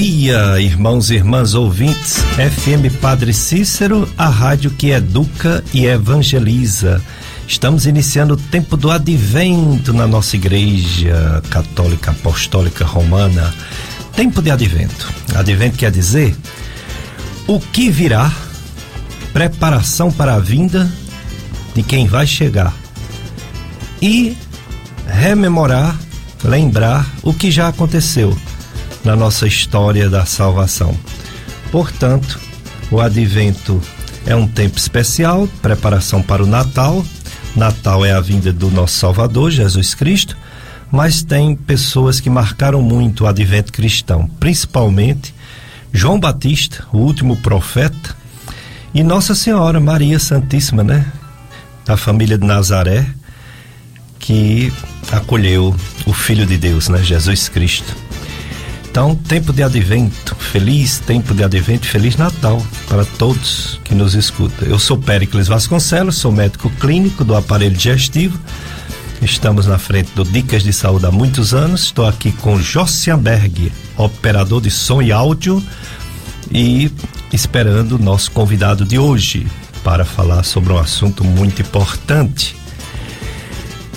dia, irmãos e irmãs ouvintes. FM Padre Cícero, a rádio que educa e evangeliza. Estamos iniciando o tempo do advento na nossa igreja católica apostólica romana. Tempo de advento. Advento quer dizer o que virá, preparação para a vinda de quem vai chegar e rememorar, lembrar o que já aconteceu na nossa história da salvação. Portanto, o advento é um tempo especial, preparação para o Natal. Natal é a vinda do nosso Salvador, Jesus Cristo, mas tem pessoas que marcaram muito o advento cristão, principalmente João Batista, o último profeta, e Nossa Senhora Maria Santíssima, né? Da família de Nazaré, que acolheu o Filho de Deus, né? Jesus Cristo. Então, tempo de advento, feliz tempo de advento, feliz Natal para todos que nos escutam. Eu sou Péricles Vasconcelos, sou médico clínico do aparelho digestivo. Estamos na frente do Dicas de Saúde há muitos anos. Estou aqui com Jossianberg, operador de som e áudio, e esperando o nosso convidado de hoje para falar sobre um assunto muito importante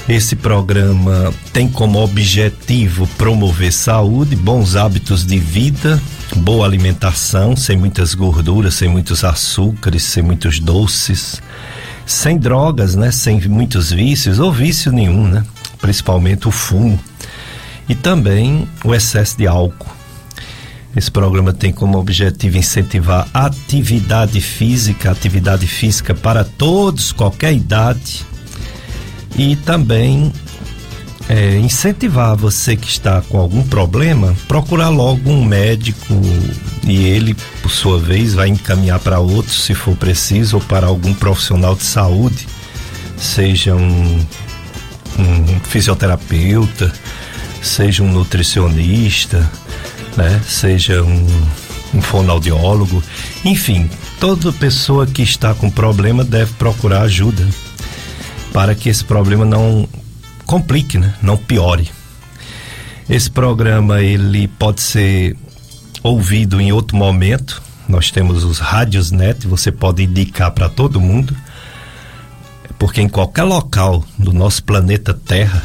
esse programa tem como objetivo promover saúde, bons hábitos de vida, boa alimentação, sem muitas gorduras, sem muitos açúcares, sem muitos doces, sem drogas, né? Sem muitos vícios ou vício nenhum, né? Principalmente o fumo e também o excesso de álcool. Esse programa tem como objetivo incentivar atividade física, atividade física para todos, qualquer idade, e também é, incentivar você que está com algum problema, procurar logo um médico e ele, por sua vez, vai encaminhar para outro, se for preciso, ou para algum profissional de saúde, seja um, um fisioterapeuta, seja um nutricionista, né? seja um, um fonoaudiólogo, enfim, toda pessoa que está com problema deve procurar ajuda para que esse problema não complique, né? não piore. Esse programa ele pode ser ouvido em outro momento. Nós temos os rádios net, você pode indicar para todo mundo, porque em qualquer local do nosso planeta Terra,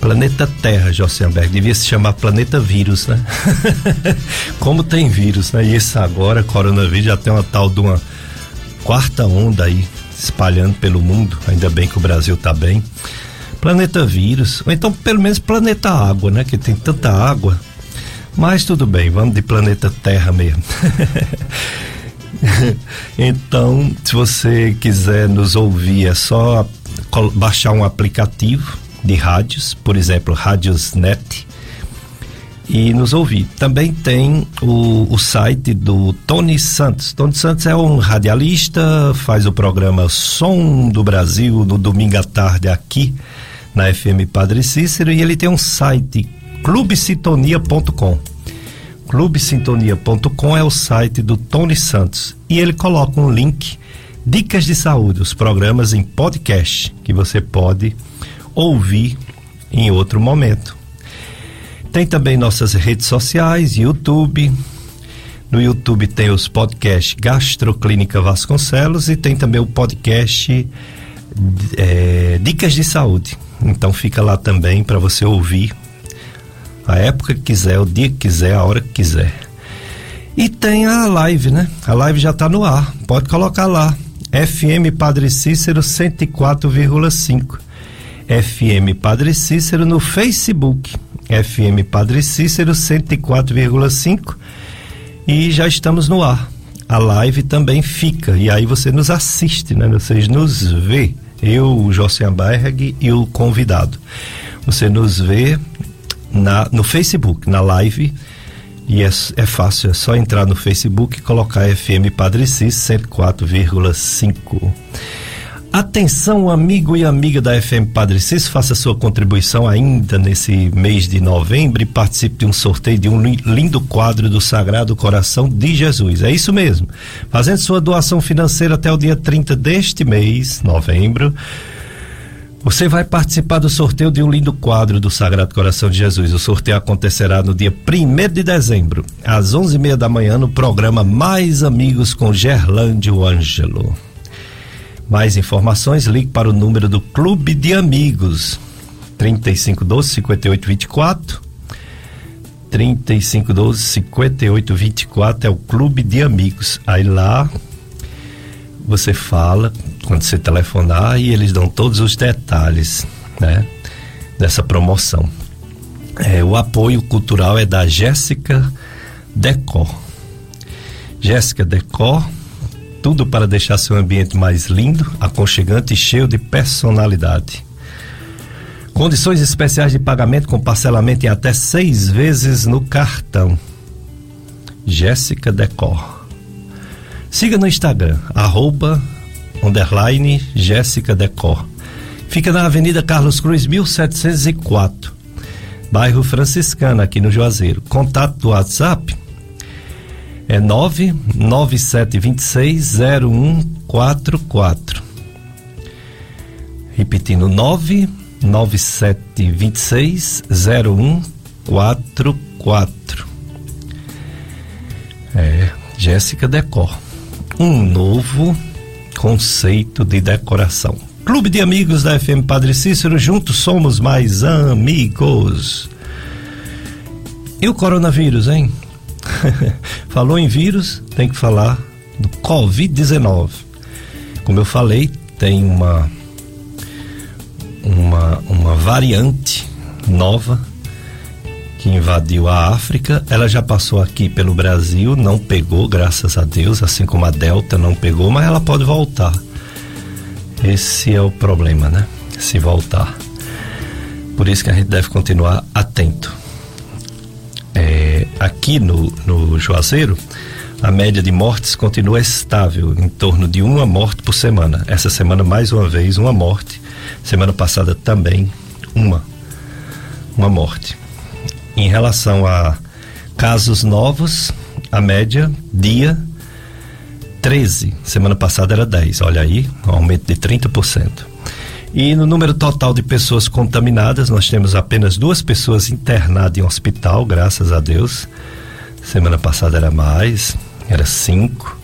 planeta Terra, Jossenberg, devia se chamar planeta vírus, né? Como tem vírus, né? E esse agora, coronavírus, já tem uma tal de uma quarta onda aí espalhando pelo mundo, ainda bem que o Brasil está bem. Planeta vírus, ou então pelo menos planeta água, né? Que tem tanta água. Mas tudo bem, vamos de planeta Terra mesmo. então, se você quiser nos ouvir, é só baixar um aplicativo de rádios, por exemplo, Rádios Net e nos ouvir. Também tem o, o site do Tony Santos. Tony Santos é um radialista, faz o programa Som do Brasil no domingo à tarde aqui na FM Padre Cícero e ele tem um site clubesintonia.com. Clubesintonia.com é o site do Tony Santos e ele coloca um link Dicas de Saúde, os programas em podcast que você pode ouvir em outro momento. Tem também nossas redes sociais, YouTube. No YouTube tem os podcasts Gastroclínica Vasconcelos e tem também o podcast é, Dicas de Saúde. Então fica lá também para você ouvir a época que quiser, o dia que quiser, a hora que quiser. E tem a live, né? A live já está no ar. Pode colocar lá. FM Padre Cícero 104,5. FM Padre Cícero no Facebook. FM Padre Cícero 104,5 e já estamos no ar. A live também fica e aí você nos assiste, né? Vocês nos vê, eu, o Josian Berg e o convidado. Você nos vê na, no Facebook, na live e é, é fácil, é só entrar no Facebook e colocar FM Padre Cícero 104,5. Atenção, amigo e amiga da FM Padre Cis, faça sua contribuição ainda nesse mês de novembro e participe de um sorteio de um lindo quadro do Sagrado Coração de Jesus. É isso mesmo. Fazendo sua doação financeira até o dia 30 deste mês, novembro, Você vai participar do sorteio de um lindo quadro do Sagrado Coração de Jesus. O sorteio acontecerá no dia 1 de dezembro, às 11h30 da manhã, no programa Mais Amigos com Gerlândio Ângelo. Mais informações, ligue para o número do Clube de Amigos, 3512 5824. 3512 5824 é o Clube de Amigos. Aí lá você fala quando você telefonar e eles dão todos os detalhes, né, dessa promoção. É, o apoio cultural é da Jéssica Decor. Jéssica Decor, tudo para deixar seu ambiente mais lindo, aconchegante e cheio de personalidade. Condições especiais de pagamento com parcelamento em até seis vezes no cartão. Jéssica Decor. Siga no Instagram, arroba, underline, Jéssica Decor. Fica na Avenida Carlos Cruz, 1704, bairro Franciscana, aqui no Juazeiro. Contato do WhatsApp é 997260144. Repetindo, 997260144. É, Jéssica Decor um novo conceito de decoração. Clube de Amigos da FM Padre Cícero, juntos somos mais amigos. E o coronavírus, hein? Falou em vírus, tem que falar do Covid-19. Como eu falei, tem uma, uma, uma variante nova que invadiu a África. Ela já passou aqui pelo Brasil, não pegou, graças a Deus, assim como a Delta não pegou, mas ela pode voltar. Esse é o problema, né? Se voltar. Por isso que a gente deve continuar atento. Aqui no, no Juazeiro, a média de mortes continua estável, em torno de uma morte por semana. Essa semana, mais uma vez, uma morte. Semana passada também, uma. Uma morte. Em relação a casos novos, a média dia 13. Semana passada era 10. Olha aí, um aumento de 30%. E no número total de pessoas contaminadas, nós temos apenas duas pessoas internadas em hospital, graças a Deus. Semana passada era mais, era cinco.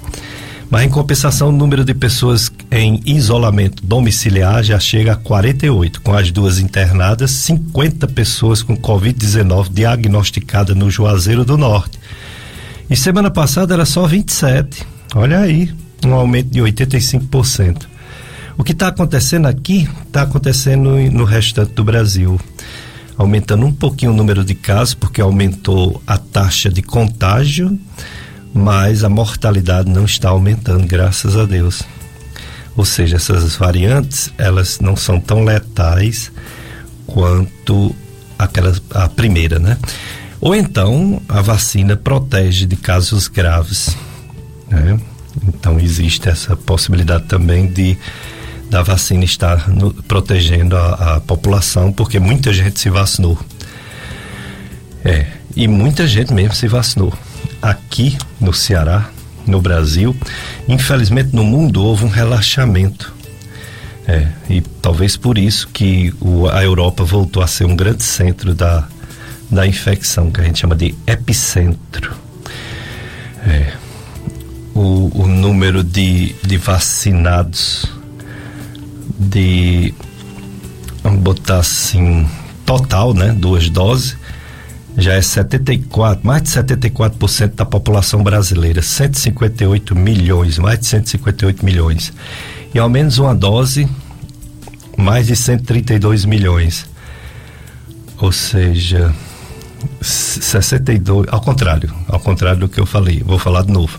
Mas em compensação, o número de pessoas em isolamento domiciliar já chega a 48, com as duas internadas, 50 pessoas com Covid-19 diagnosticada no Juazeiro do Norte. E semana passada era só 27. Olha aí, um aumento de 85%. O que está acontecendo aqui está acontecendo no restante do Brasil. Aumentando um pouquinho o número de casos, porque aumentou a taxa de contágio mas a mortalidade não está aumentando, graças a Deus. Ou seja, essas variantes, elas não são tão letais quanto aquela a primeira, né? Ou então a vacina protege de casos graves, né? Então existe essa possibilidade também de da vacina estar no, protegendo a, a população, porque muita gente se vacinou. É, e muita gente mesmo se vacinou aqui no Ceará, no Brasil, infelizmente no mundo houve um relaxamento. É, e talvez por isso que o, a Europa voltou a ser um grande centro da, da infecção, que a gente chama de epicentro. É, o, o número de, de vacinados, de, vamos botar assim, total, né? Duas doses, já é 74, mais de 74% da população brasileira, 158 milhões, mais de 158 milhões. E ao menos uma dose, mais de 132 milhões. Ou seja, 62, ao contrário, ao contrário do que eu falei, vou falar de novo.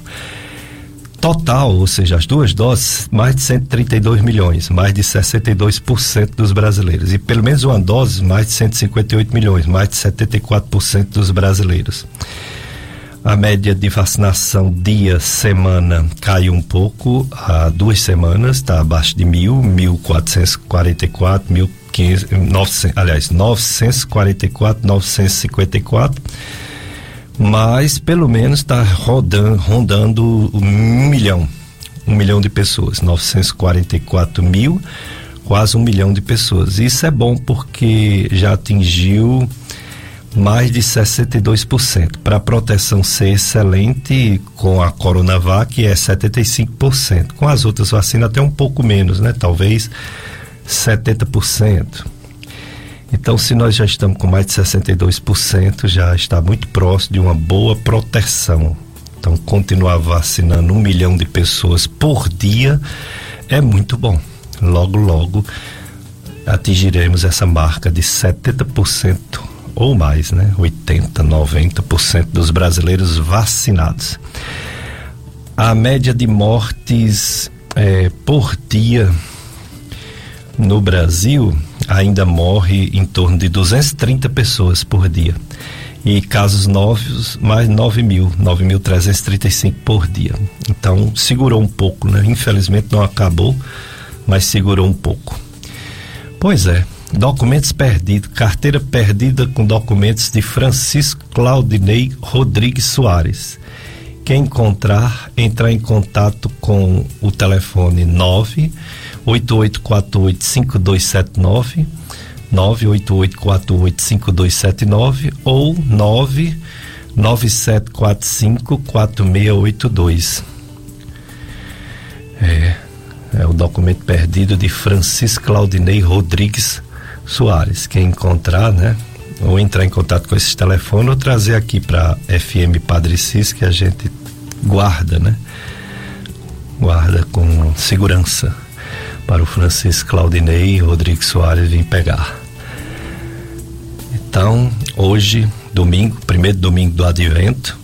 Total, ou seja, as duas doses, mais de 132 milhões, mais de 62% dos brasileiros. E pelo menos uma dose, mais de 158 milhões, mais de 74% dos brasileiros. A média de vacinação dia, semana caiu um pouco há duas semanas, está abaixo de mil, 1.444, 1.500, aliás, 944, 954 mas pelo menos está rodando, rondando um milhão, um milhão de pessoas, 944 mil quase um milhão de pessoas. Isso é bom porque já atingiu mais de 62%. Para a proteção ser excelente com a Coronavac é 75%. Com as outras vacinas até um pouco menos, né? Talvez 70%. Então, se nós já estamos com mais de 62%, já está muito próximo de uma boa proteção. Então, continuar vacinando um milhão de pessoas por dia é muito bom. Logo, logo atingiremos essa marca de 70% ou mais, né? 80, 90% dos brasileiros vacinados. A média de mortes é, por dia no Brasil ainda morre em torno de 230 pessoas por dia. E casos novos, mais 9 mil, 9.335 por dia. Então, segurou um pouco, né? Infelizmente não acabou, mas segurou um pouco. Pois é, documentos perdidos, carteira perdida com documentos de Francisco Claudinei Rodrigues Soares. Quem encontrar, entrar em contato com o telefone 9 88485279 988485279 ou 997454682. É, é o documento perdido de Francisco Claudinei Rodrigues Soares. Quem encontrar, né? Ou entrar em contato com esse telefone ou trazer aqui para FM Padre Cis que a gente guarda, né? Guarda com segurança para o Francisco Claudinei Rodrigues Soares vir pegar. Então, hoje, domingo, primeiro domingo do Advento,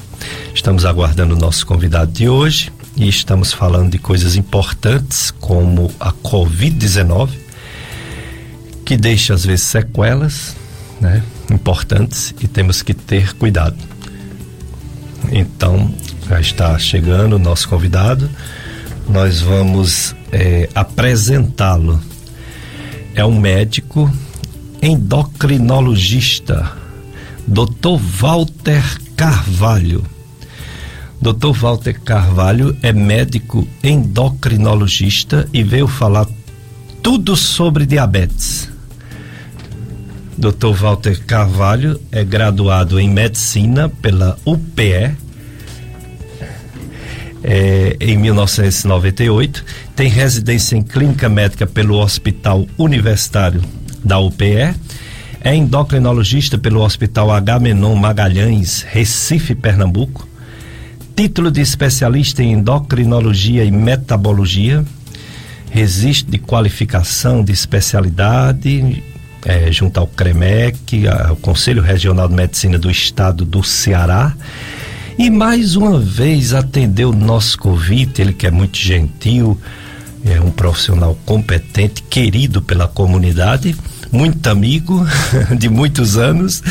estamos aguardando o nosso convidado de hoje e estamos falando de coisas importantes como a Covid-19, que deixa às vezes sequelas, né, importantes e temos que ter cuidado. Então, já está chegando o nosso convidado. Nós vamos é, apresentá-lo. É um médico endocrinologista, Dr. Walter Carvalho. Dr. Walter Carvalho é médico endocrinologista e veio falar tudo sobre diabetes. Dr. Walter Carvalho é graduado em medicina pela UPE é, em 1998, tem residência em clínica médica pelo Hospital Universitário da UPE, é endocrinologista pelo Hospital Agamenon Magalhães, Recife, Pernambuco, título de especialista em endocrinologia e metabologia, registro de qualificação de especialidade é, junto ao CREMEC, ao Conselho Regional de Medicina do Estado do Ceará. E mais uma vez atendeu o nosso convite, ele que é muito gentil, é um profissional competente, querido pela comunidade, muito amigo de muitos anos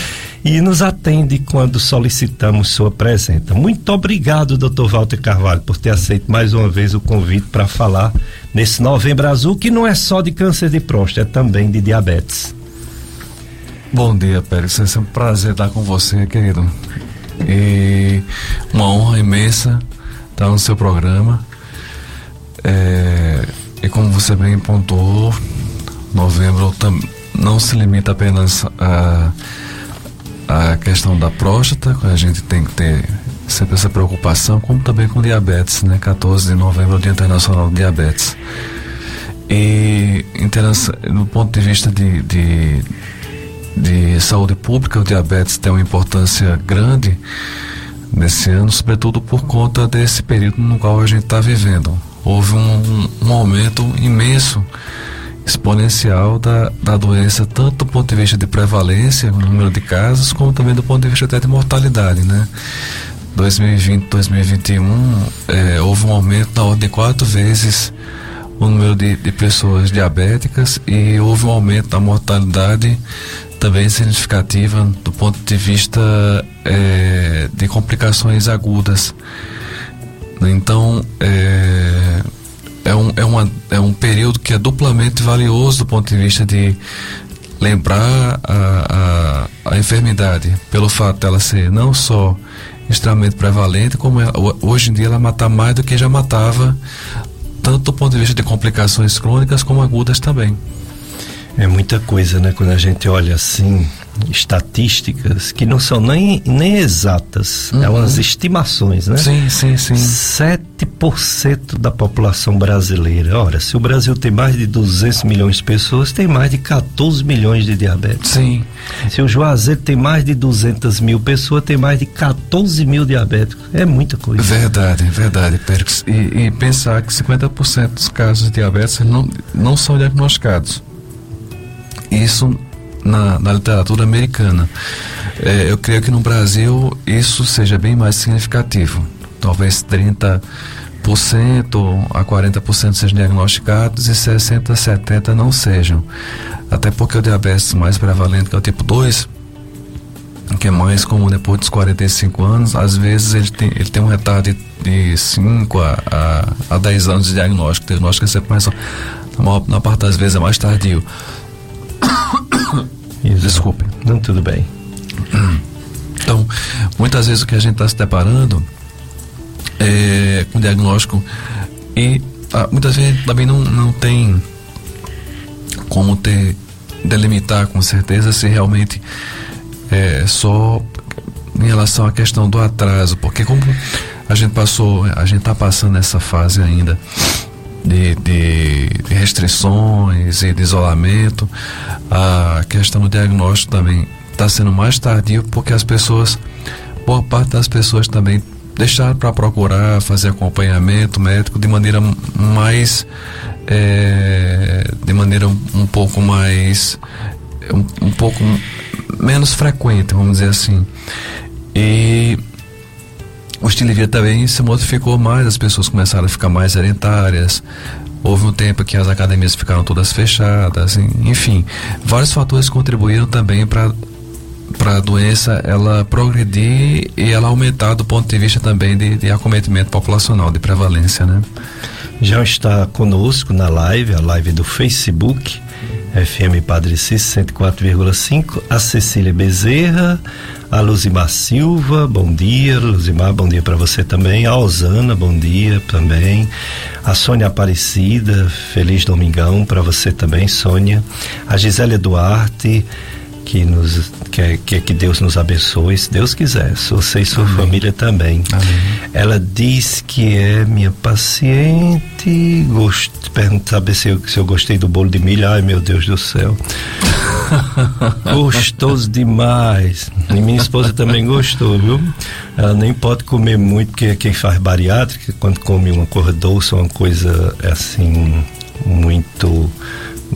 e nos atende quando solicitamos sua presença. Muito obrigado, Dr. Walter Carvalho, por ter aceito mais uma vez o convite para falar nesse Novembro Azul, que não é só de câncer de próstata, é também de diabetes. Bom dia, Pérez. É um prazer estar com você, querido. E uma honra imensa estar no seu programa. É, e como você bem pontuou, novembro não se limita apenas a, a questão da próstata, a gente tem que ter sempre essa preocupação, como também com diabetes, né? 14 de novembro, é o Dia Internacional de Diabetes. E no ponto de vista de, de de saúde pública, o diabetes tem uma importância grande nesse ano, sobretudo por conta desse período no qual a gente está vivendo. Houve um, um, aumento imenso, exponencial da, da doença, tanto do ponto de vista de prevalência, número de casos, como também do ponto de vista até de mortalidade, né? 2020, 2021, é, houve um aumento na ordem de quatro vezes o número de, de pessoas diabéticas e houve um aumento da mortalidade também significativa do ponto de vista é, de complicações agudas. Então, é, é, um, é, uma, é um período que é duplamente valioso do ponto de vista de lembrar a, a, a enfermidade, pelo fato dela ser não só extremamente prevalente, como é, hoje em dia ela mata mais do que já matava, tanto do ponto de vista de complicações crônicas como agudas também. É muita coisa, né? Quando a gente olha assim, estatísticas que não são nem, nem exatas, uhum. é umas estimações, né? Sim, sim, sim. 7% da população brasileira. Ora, se o Brasil tem mais de 200 milhões de pessoas, tem mais de 14 milhões de diabetes. Sim. Se o Juazeiro tem mais de 200 mil pessoas, tem mais de 14 mil diabéticos. É muita coisa. Verdade, verdade, Pérez. E, e pensar que 50% dos casos de diabetes não, não são diagnosticados. Isso na, na literatura americana. É, eu creio que no Brasil isso seja bem mais significativo. Talvez 30% a 40% sejam diagnosticados e 60% a 70% não sejam. Até porque o diabetes mais prevalente, que é o tipo 2, que é mais comum depois dos 45 anos, às vezes ele tem, ele tem um retardo de 5 a, a, a 10 anos de diagnóstico. O diagnóstico é sempre mais, na, maior, parte das vezes é mais tardio. Desculpe. Não, tudo bem. Então, muitas vezes o que a gente está se deparando é com diagnóstico e ah, muitas vezes também não, não tem como ter delimitar com certeza se realmente é só em relação à questão do atraso, porque como a gente passou, a gente está passando essa fase ainda de, de, restrições e de isolamento, a questão do diagnóstico também está sendo mais tardio porque as pessoas, boa parte das pessoas também deixaram para procurar fazer acompanhamento médico de maneira mais é, de maneira um, um pouco mais um, um pouco menos frequente, vamos dizer assim. E o estilo de vida também se modificou mais, as pessoas começaram a ficar mais sedentárias. Houve um tempo que as academias ficaram todas fechadas, enfim, vários fatores contribuíram também para para a doença ela progredir e ela aumentar do ponto de vista também de, de acometimento populacional, de prevalência, né? Já está conosco na live, a live do Facebook, FM Padre Cis 104,5, a Cecília Bezerra, a Luzimar Silva, bom dia, Luzimar, bom dia para você também, a Osana, bom dia também, a Sônia Aparecida, feliz domingão para você também, Sônia, a Gisele Duarte, que nos que, que, que Deus nos abençoe, se Deus quiser, você e sua Amém. família também. Amém. Ela diz que é minha paciente, gost, pergunta saber se eu, se eu gostei do bolo de milho, ai meu Deus do céu. Gostoso demais. E minha esposa também gostou, viu? Ela nem pode comer muito, porque quem faz bariátrica, quando come uma coisa doce, uma coisa assim, muito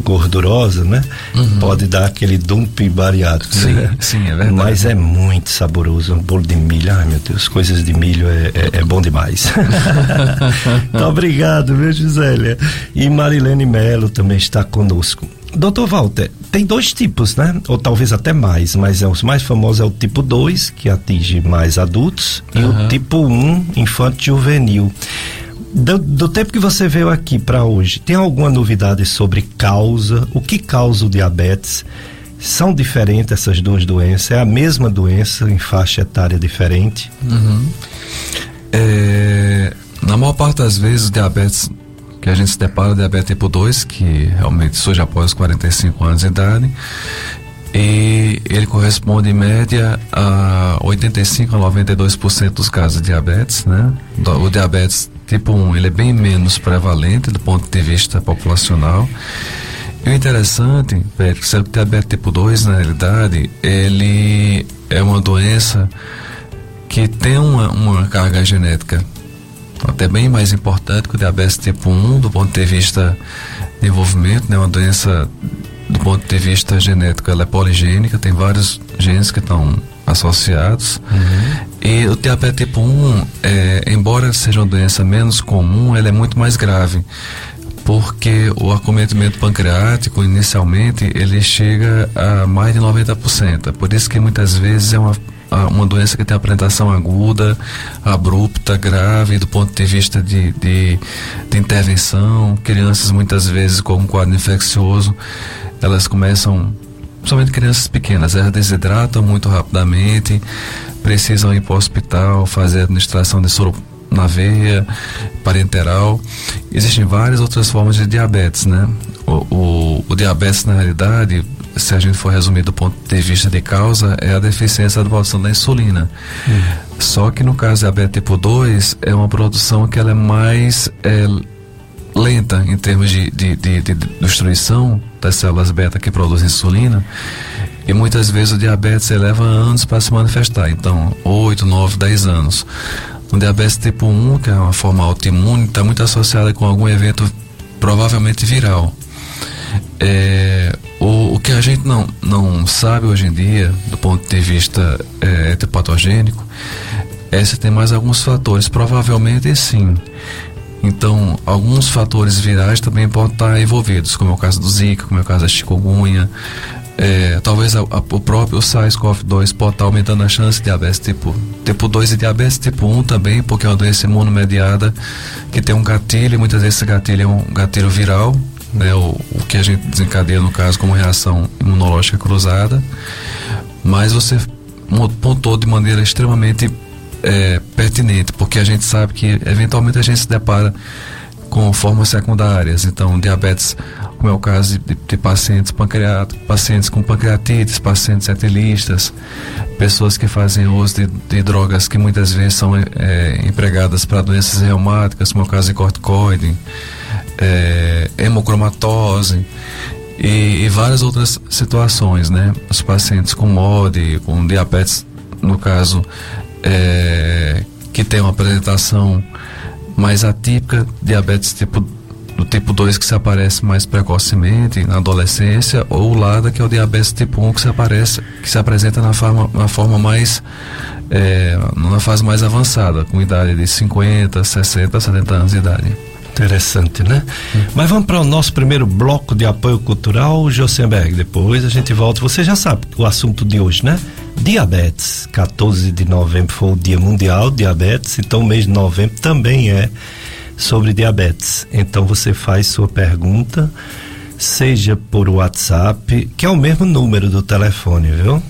gordurosa, né? Uhum. Pode dar aquele dump bariátrico. Sim, né? sim, é verdade. Mas é muito saboroso. Um bolo de milho, ai meu Deus, coisas de milho é, é, é bom demais. então, obrigado, viu, Gisélia? E Marilene Melo também está conosco. Doutor Walter, tem dois tipos, né? Ou talvez até mais, mas é, os mais famosos é o tipo 2, que atinge mais adultos, uhum. e o tipo 1, um, infanto juvenil do, do, tempo que você veio aqui para hoje, tem alguma novidade sobre causa? O que causa o diabetes? São diferentes essas duas doenças? É a mesma doença em faixa etária diferente? Uhum. É, na maior parte das vezes, o diabetes que a gente se depara, o diabetes tipo 2, que realmente surge após os 45 anos de idade, e ele corresponde em média a 85 a 92% dos casos de diabetes, né? O diabetes tipo 1, ele é bem menos prevalente do ponto de vista populacional. E o interessante, é que o diabetes tipo 2, na realidade, ele é uma doença que tem uma, uma carga genética até bem mais importante que o diabetes tipo 1 do ponto de vista de desenvolvimento, né? Uma doença do ponto de vista genético, ela é poligênica, tem vários genes que estão associados. Uhum. E o diabetes tipo 1, é, embora seja uma doença menos comum, ela é muito mais grave. Porque o acometimento pancreático, inicialmente, ele chega a mais de 90%. Por isso que muitas vezes é uma uma doença que tem apresentação aguda, abrupta, grave, do ponto de vista de, de, de intervenção. Crianças, muitas vezes, com um quadro infeccioso, elas começam, principalmente crianças pequenas, elas desidratam muito rapidamente, precisam ir para o hospital, fazer administração de soro na veia, parenteral. Existem várias outras formas de diabetes, né? O, o, o diabetes, na realidade, se a gente for resumir do ponto de vista de causa, é a deficiência da produção da insulina. Uhum. Só que no caso do diabetes tipo 2, é uma produção que ela é mais é, lenta em termos de, de, de, de, destruição das células beta que produzem insulina. E muitas vezes o diabetes leva anos para se manifestar, então 8, 9, 10 anos. O diabetes tipo 1, que é uma forma autoimune, está muito associada com algum evento provavelmente viral. É, o, o que a gente não, não sabe hoje em dia, do ponto de vista é, patogênico, é se tem mais alguns fatores. Provavelmente sim. Então, alguns fatores virais também podem estar envolvidos, como é o caso do Zika, como é o caso da chikungunya. É, talvez a, a, o próprio SARS-CoV-2 pode estar aumentando a chance de diabetes tipo, tipo 2 e diabetes tipo 1 também, porque é uma doença imunomediada que tem um gatilho, e muitas vezes esse gatilho é um gatilho viral, né, o, o que a gente desencadeia no caso como reação imunológica cruzada. Mas você pontuou de maneira extremamente é, pertinente, porque a gente sabe que eventualmente a gente se depara com formas secundárias, então diabetes, como é o caso de, de pacientes pancreato, pacientes com pancreatites, pacientes etilistas, pessoas que fazem uso de, de drogas que muitas vezes são é, empregadas para doenças reumáticas, como é o caso de corticoide, é, hemocromatose e, e, várias outras situações, né? Os pacientes com MOD, com diabetes, no caso é, que tem uma apresentação mais atípica, diabetes tipo do tipo 2 que se aparece mais precocemente na adolescência, ou o LADA, que é o diabetes tipo 1 que se aparece, que se apresenta na forma, na forma mais é, fase mais avançada, com idade de 50, 60, 70 anos de idade. Interessante, né? Hum. Mas vamos para o nosso primeiro bloco de apoio cultural, Josenberg. Depois a gente volta. Você já sabe o assunto de hoje, né? Diabetes. 14 de novembro foi o Dia Mundial Diabetes, então o mês de novembro também é sobre diabetes. Então você faz sua pergunta, seja por WhatsApp, que é o mesmo número do telefone, viu?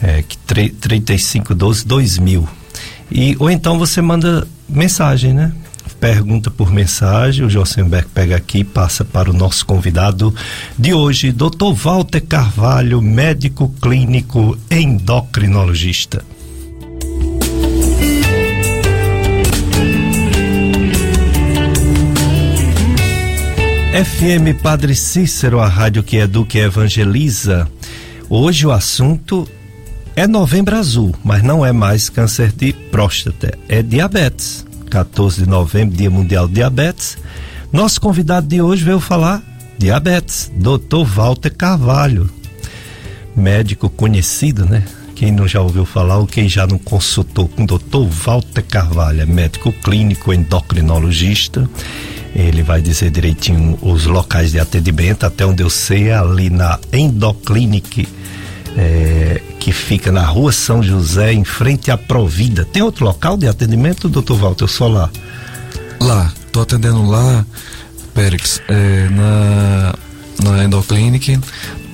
É, que 3512 2000. E, ou então você manda mensagem, né? Pergunta por mensagem. O Josenberg pega aqui e passa para o nosso convidado de hoje, Dr. Walter Carvalho, médico clínico endocrinologista. FM Padre Cícero, a rádio que educa e evangeliza. Hoje o assunto é novembro azul, mas não é mais câncer de próstata, é diabetes. 14 de novembro, Dia Mundial de Diabetes. Nosso convidado de hoje veio falar diabetes, Dr. Walter Carvalho, médico conhecido, né? Quem não já ouviu falar ou quem já não consultou com o Dr. Walter Carvalho, é médico clínico, endocrinologista. Ele vai dizer direitinho os locais de atendimento, até onde eu sei, é ali na Endoclinic é, que fica na rua São José, em frente à Provida. Tem outro local de atendimento, doutor Walter? Só lá? Lá, tô atendendo lá, Périx, é, na, na Endoclinic,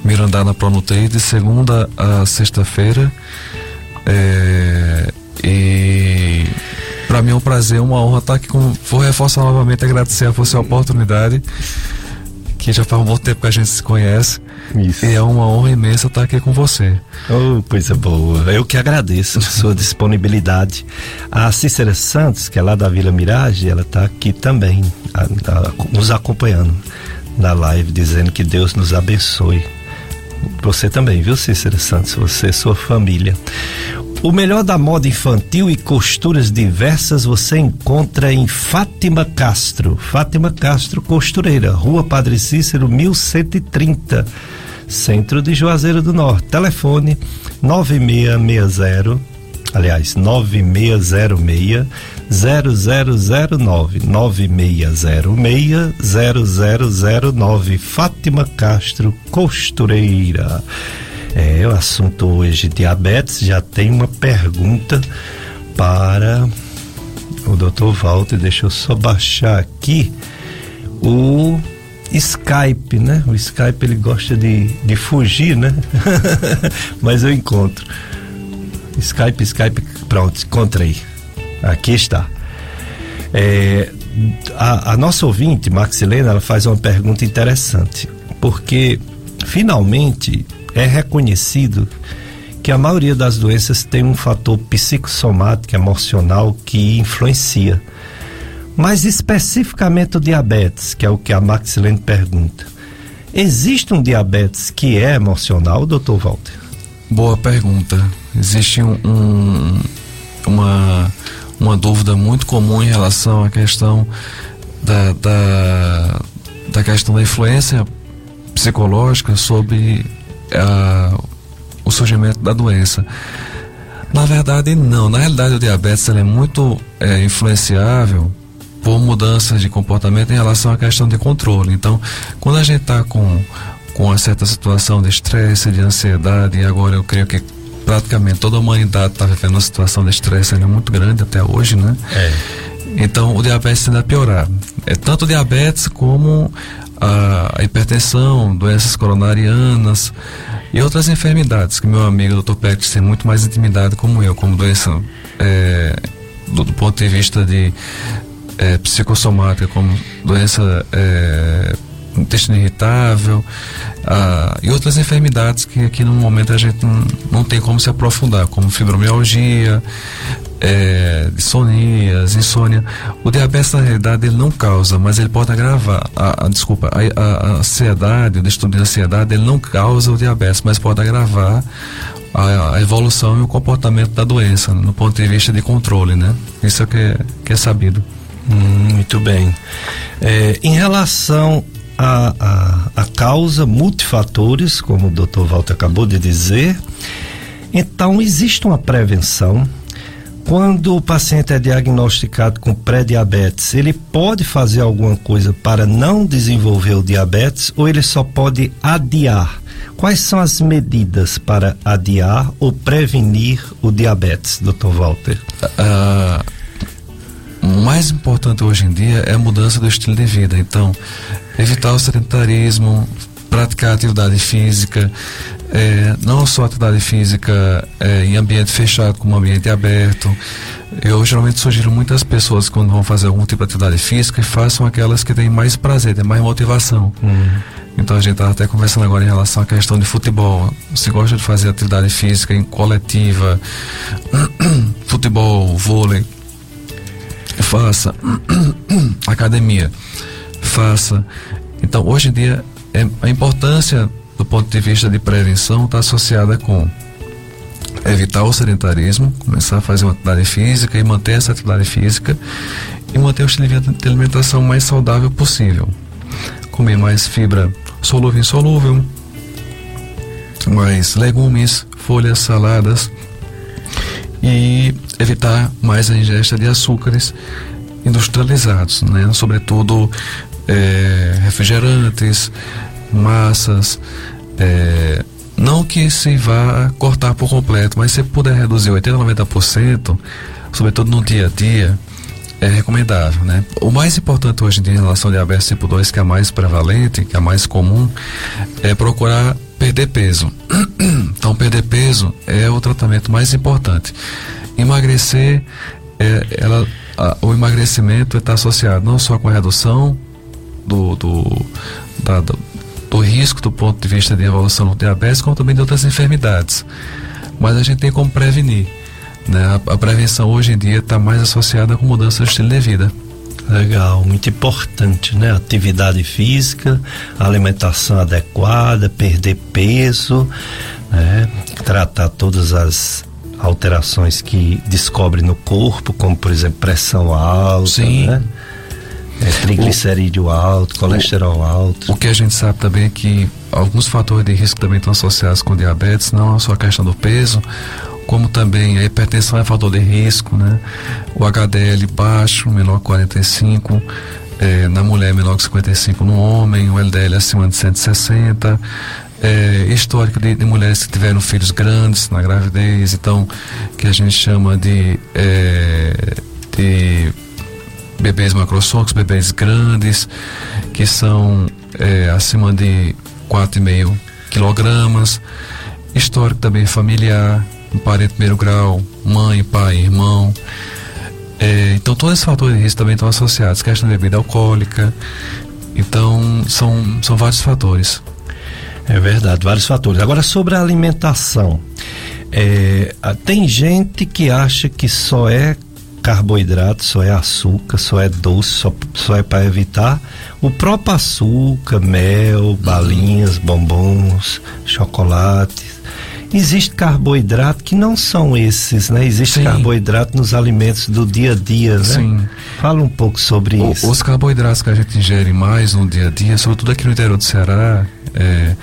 Mirandá na Pronutei, de segunda a sexta-feira. É, e para mim é um prazer, uma honra estar aqui com. Vou reforçar novamente, agradecer a você a oportunidade que já faz um bom tempo que a gente se conhece. Isso. E é uma honra imensa estar aqui com você. Oh, coisa boa. Eu que agradeço a sua disponibilidade. A Cícera Santos, que é lá da Vila Mirage, ela está aqui também, a, a, nos acompanhando na live, dizendo que Deus nos abençoe. Você também, viu, Cícera Santos? Você e sua família. O melhor da moda infantil e costuras diversas você encontra em Fátima Castro. Fátima Castro Costureira, Rua Padre Cícero, 1130, Centro de Juazeiro do Norte. Telefone 9660, aliás, 9606 0009 9606 0009 Fátima Castro Costureira. É, o assunto hoje diabetes já tem uma pergunta para o Dr. Walter. Deixa eu só baixar aqui o Skype, né? O Skype ele gosta de, de fugir, né? Mas eu encontro. Skype, Skype, pronto, encontrei. Aqui está. É, a, a nossa ouvinte, Maxilena, ela faz uma pergunta interessante porque finalmente é reconhecido que a maioria das doenças tem um fator psicossomático, emocional que influencia. Mas especificamente o diabetes, que é o que a Maxilene pergunta. Existe um diabetes que é emocional, doutor Walter? Boa pergunta. Existe um, um, uma, uma dúvida muito comum em relação à questão da, da, da questão da influência psicológica sobre a, o surgimento da doença. Na verdade, não. Na realidade, o diabetes é muito é, influenciável por mudanças de comportamento em relação à questão de controle. Então, quando a gente está com, com uma certa situação de estresse, de ansiedade, e agora eu creio que praticamente toda a humanidade está vivendo uma situação de estresse muito grande até hoje, né? É. Então, o diabetes tende a piorar. É tanto o diabetes como a, a hipertensão, doenças coronarianas e outras enfermidades que meu amigo Dr. Pérez tem muito mais intimidade como eu, como doença é, do, do, ponto de vista de é, psicossomática, como doença é, intestino irritável ah, e outras enfermidades que aqui no momento a gente não, não tem como se aprofundar, como fibromialgia, é, insônias, insônia. O diabetes, na realidade, ele não causa, mas ele pode agravar. A, a desculpa, a, a, ansiedade, o distúrbio de ansiedade, ele não causa o diabetes, mas pode agravar a, a, evolução e o comportamento da doença, no ponto de vista de controle, né? Isso é que é, que é sabido. Hum, muito bem. É, em relação a, a, a causa, multifatores, como o doutor Walter acabou de dizer, então existe uma prevenção quando o paciente é diagnosticado com pré-diabetes, ele pode fazer alguma coisa para não desenvolver o diabetes ou ele só pode adiar? Quais são as medidas para adiar ou prevenir o diabetes, Dr. Walter? Uh, o mais importante hoje em dia é a mudança do estilo de vida. Então, evitar o sedentarismo, praticar atividade física, é, não só atividade física é, em ambiente fechado, como ambiente aberto. Eu geralmente sugiro muitas pessoas quando vão fazer algum tipo de atividade física façam aquelas que têm mais prazer, têm mais motivação. Uhum. Então a gente estava até conversando agora em relação à questão de futebol. Você gosta de fazer atividade física em coletiva, futebol, vôlei, faça. Academia, faça. Então hoje em dia é, a importância do ponto de vista de prevenção, está associada com evitar o sedentarismo, começar a fazer uma atividade física e manter essa atividade física e manter o estilo de alimentação mais saudável possível. Comer mais fibra solúvel e insolúvel, mais legumes, folhas, saladas e evitar mais a ingesta de açúcares industrializados, né? sobretudo é, refrigerantes, massas. É, não que se vá cortar por completo, mas se puder reduzir 80% a 90%, sobretudo no dia a dia, é recomendável, né? O mais importante hoje em dia em relação ao diabetes tipo 2, que é a mais prevalente, que é a mais comum, é procurar perder peso. Então, perder peso é o tratamento mais importante. Emagrecer, é, ela, a, o emagrecimento está associado não só com a redução do, do, da, do do risco do ponto de vista de evolução do diabetes, como também de outras enfermidades. Mas a gente tem como prevenir. Né? A, a prevenção hoje em dia está mais associada com mudança de estilo de vida. Legal, muito importante, né? Atividade física, alimentação adequada, perder peso, né? Tratar todas as alterações que descobre no corpo, como por exemplo pressão alta, Sim. né? É, triglicerídeo o, alto, colesterol o, alto. O que a gente sabe também é que alguns fatores de risco também estão associados com diabetes, não só a questão do peso, como também a hipertensão é fator de risco, né? O HDL baixo, menor que 45, é, na mulher menor que 55 no homem, o LDL acima de 160, é, histórico de, de, mulheres que tiveram filhos grandes na gravidez, então, que a gente chama de, é, de bebês macrosocos, bebês grandes, que são é, acima de 4,5 quilogramas, histórico também familiar, um parente primeiro grau, mãe, pai, irmão. É, então todos esses fatores de risco também estão associados, questão de bebida alcoólica. Então são, são vários fatores. É verdade, vários fatores. Agora, sobre a alimentação. É, tem gente que acha que só é carboidrato, só é açúcar, só é doce, só, só é para evitar o próprio açúcar, mel, balinhas, bombons, chocolates. Existe carboidrato que não são esses, né? Existe Sim. carboidrato nos alimentos do dia a dia, né? Sim. Fala um pouco sobre o, isso. Os carboidratos que a gente ingere mais no dia a dia, sobretudo aqui no interior do Ceará, é,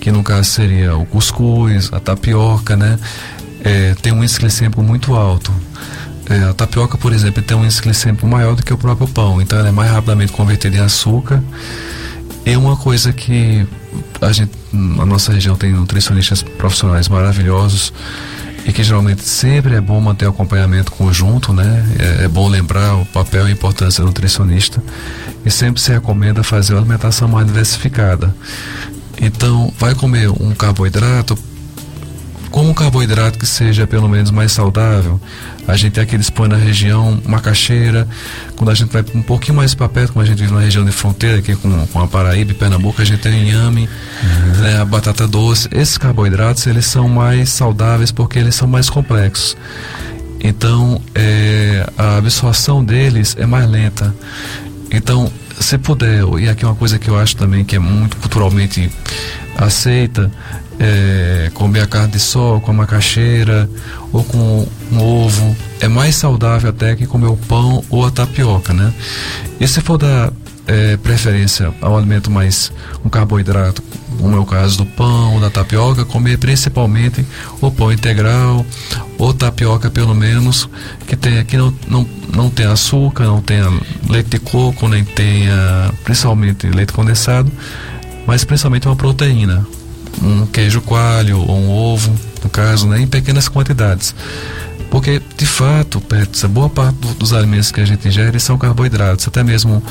que no caso seria o cuscuz, a tapioca, né? É, tem um índice glicêmico muito alto. É, a tapioca, por exemplo, tem um índice glicêmico maior do que o próprio pão, então ela é mais rapidamente convertida em açúcar. É uma coisa que a gente, na nossa região tem nutricionistas profissionais maravilhosos e que geralmente sempre é bom manter o acompanhamento conjunto, né? É, é, bom lembrar o papel e importância do nutricionista e sempre se recomenda fazer uma alimentação mais diversificada. Então, vai comer um carboidrato, com um carboidrato que seja pelo menos mais saudável. A gente tem aqueles põe na região macaxeira, quando a gente vai um pouquinho mais para perto, como a gente vive na região de fronteira, aqui com, com a Paraíba e Pernambuco, a gente tem inhame, uhum. né, a batata doce. Esses carboidratos, eles são mais saudáveis porque eles são mais complexos. Então, é, a absorção deles é mais lenta. Então, se puder, e aqui é uma coisa que eu acho também que é muito culturalmente aceita, é, comer a carne de sol com a macaxeira ou com um ovo, é mais saudável até que comer o pão ou a tapioca, né? E se for dar é, preferência ao alimento mais um carboidrato, como é o caso do pão ou da tapioca, comer principalmente o pão integral ou tapioca pelo menos que tenha que não, não, não tenha açúcar, não tenha leite de coco, nem tenha principalmente leite condensado, mas principalmente uma proteína, um queijo coalho ou um ovo, no caso, né, em pequenas quantidades. Porque, de fato, Petsa, boa parte do, dos alimentos que a gente ingere são carboidratos. Até mesmo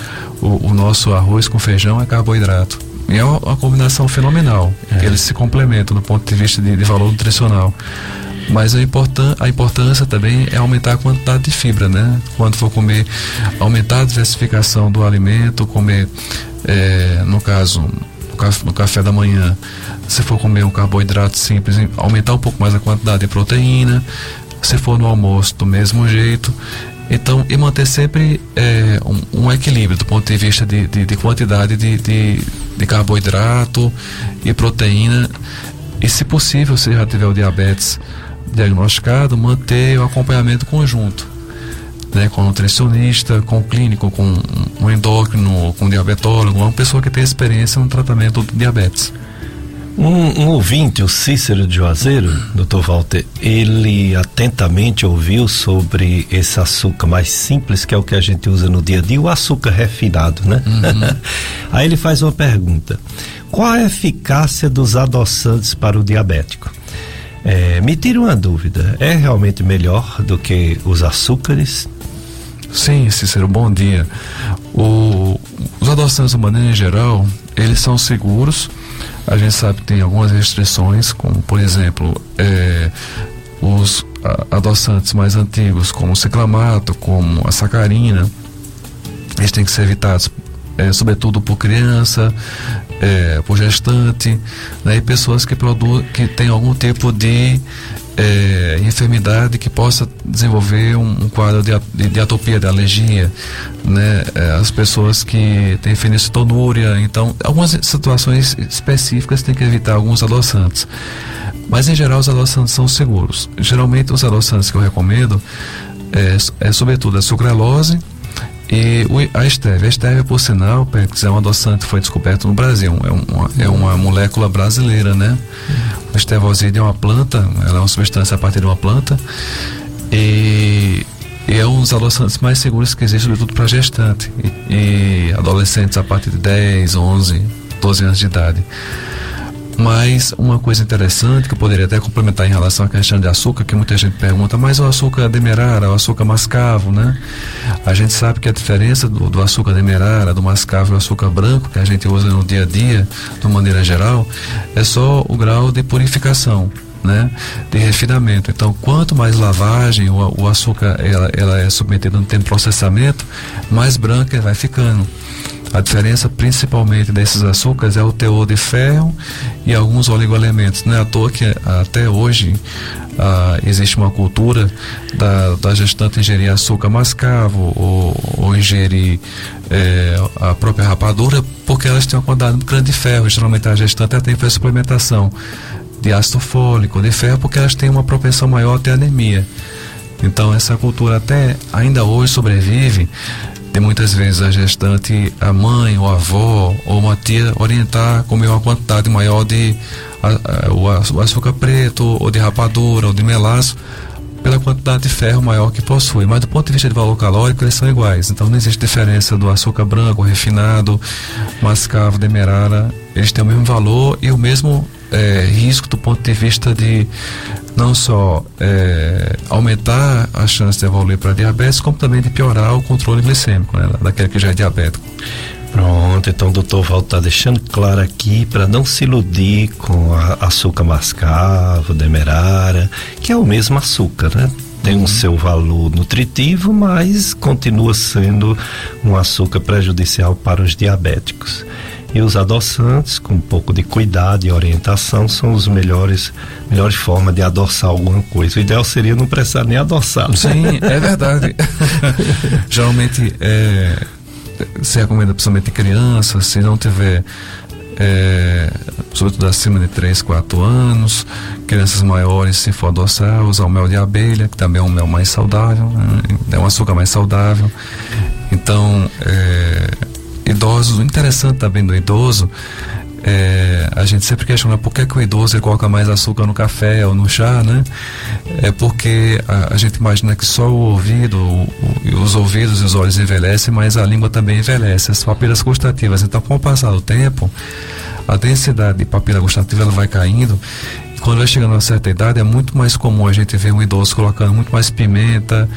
o, o nosso arroz com feijão é carboidrato. E é uma, uma combinação fenomenal. É. Eles se complementam do ponto de vista de, de valor nutricional. Mas a, importan a importância também é aumentar a quantidade de fibra, né? Quando for comer, aumentar a diversificação do alimento, comer, é, no caso, no café da manhã, se for comer um carboidrato simples, aumentar um pouco mais a quantidade de proteína, se for no almoço do mesmo jeito. Então, e manter sempre é, um, um, equilíbrio do ponto de vista de, de, de quantidade de, de, de, carboidrato e proteína. E, se possível, se já tiver o diabetes diagnosticado, manter o acompanhamento conjunto. Né, com nutricionista, com clínico, com um endócrino, com diabetólogo, uma pessoa que tem experiência no tratamento do diabetes. Um, um, ouvinte, o Cícero de Juazeiro, doutor Walter, ele atentamente ouviu sobre esse açúcar mais simples, que é o que a gente usa no dia a dia, o açúcar refinado, né? Uhum. Aí ele faz uma pergunta: qual a eficácia dos adoçantes para o diabético? É, me tira uma dúvida: é realmente melhor do que os açúcares? Sim, Cícero, bom dia. O, os adoçantes, de maneira geral, eles são seguros a gente sabe que tem algumas restrições, como por exemplo, é, os adoçantes mais antigos, como o ciclamato, como a sacarina, eles têm que ser evitados, é, sobretudo por criança, é, por gestante, né, e pessoas que, produzem, que têm algum tipo de é, enfermidade que possa desenvolver um, um quadro de, de, atopia, de alergia, né? É, as pessoas que têm fenicitonúria, então algumas situações específicas tem que evitar alguns adoçantes. Mas em geral os adoçantes são seguros. Geralmente os adoçantes que eu recomendo é, é sobretudo a sucralose, e a estévia, a estévia, por sinal, é um adoçante foi descoberto no Brasil, é uma, é uma molécula brasileira, né? A estevoside é uma planta, ela é uma substância a partir de uma planta e, e é um dos adoçantes mais seguros que existe, sobretudo para gestante e, e adolescentes a partir de 10, 11, 12 anos de idade. Mas uma coisa interessante que eu poderia até complementar em relação à questão de açúcar, que muita gente pergunta, mas o açúcar demerara, o açúcar mascavo, né? A gente sabe que a diferença do, do açúcar demerara, do mascavo e o açúcar branco, que a gente usa no dia a dia, de maneira geral, é só o grau de purificação. Né, de refinamento. Então, quanto mais lavagem o, o açúcar ela, ela é submetida no tempo de processamento, mais branca vai ficando. A diferença principalmente desses açúcares é o teor de ferro e alguns oligoelementos. Não é à toa que até hoje ah, existe uma cultura da, da gestante ingerir açúcar mascavo ou, ou ingerir é, a própria rapadura porque elas têm uma quantidade grande de ferro. Geralmente a gestante que fazer suplementação de ácido fólico, de ferro, porque elas têm uma propensão maior a ter anemia. Então essa cultura até ainda hoje sobrevive de muitas vezes a gestante, a mãe, ou a avó, ou uma tia orientar a comer uma quantidade maior de o açúcar preto, ou de rapadura, ou de melaço, pela quantidade de ferro maior que possui. Mas do ponto de vista de valor calórico, eles são iguais. Então não existe diferença do açúcar branco, refinado, mascavo, demerara. Eles têm o mesmo valor e o mesmo é, risco do ponto de vista de não só é, aumentar a chance de evoluir para diabetes, como também de piorar o controle glicêmico, né, daquele que já é diabético. Pronto, então o doutor Valdo está deixando claro aqui para não se iludir com açúcar mascavo, demerara, que é o mesmo açúcar, né? Tem um uhum. seu valor nutritivo, mas continua sendo um açúcar prejudicial para os diabéticos. E os adoçantes, com um pouco de cuidado e orientação, são os melhores, melhores formas de adoçar alguma coisa. O ideal seria não precisar nem adoçar. Sim, é verdade. Geralmente é, se recomenda principalmente crianças, se não tiver é, sobretudo acima de 3, 4 anos, crianças maiores, se for adoçar, usar o mel de abelha, que também é um mel mais saudável, né? é um açúcar mais saudável. Então, é, idosos, interessante também do idoso é, a gente sempre questiona por que, que o idoso coloca mais açúcar no café ou no chá, né? É porque a, a gente imagina que só o ouvido, o, o, os ouvidos e os olhos envelhecem, mas a língua também envelhece, as papilas gustativas. Então, com o passar do tempo, a densidade de papila gustativa ela vai caindo quando vai chegando a uma certa idade, é muito mais comum a gente ver um idoso colocando muito mais pimenta,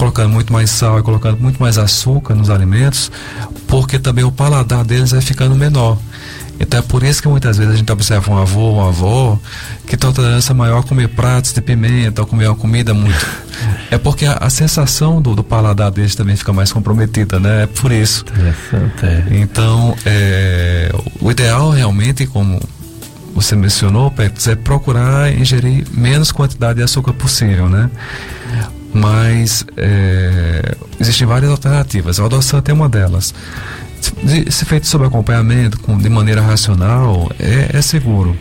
colocando muito mais sal e colocando muito mais açúcar nos alimentos, porque também o paladar deles vai ficando menor. Então é por isso que muitas vezes a gente observa um avô, uma avó, que tem uma tolerância maior a comer pratos de pimenta, ou comer uma comida muito. É porque a, a sensação do, do, paladar deles também fica mais comprometida, né? É por isso. Interessante. É. Então, é, o ideal realmente, como você mencionou, Pérez, é procurar ingerir menos quantidade de açúcar possível, né? Mas é, existem várias alternativas. O adoçante é uma delas. Se feito sob acompanhamento, com, de maneira racional, é, é seguro.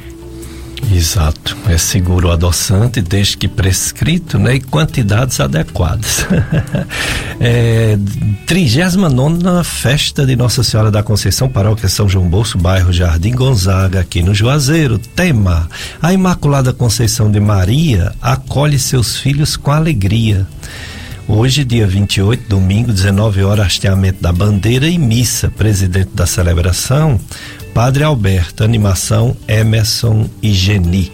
Exato, é seguro o adoçante desde que prescrito né, e quantidades adequadas. é, 39 Festa de Nossa Senhora da Conceição, Paróquia São João Bolso, bairro Jardim Gonzaga, aqui no Juazeiro. Tema: A Imaculada Conceição de Maria acolhe seus filhos com alegria. Hoje, dia 28, domingo, 19 horas, hasteamento da bandeira e missa. Presidente da celebração, Padre Alberto, animação Emerson e Geni.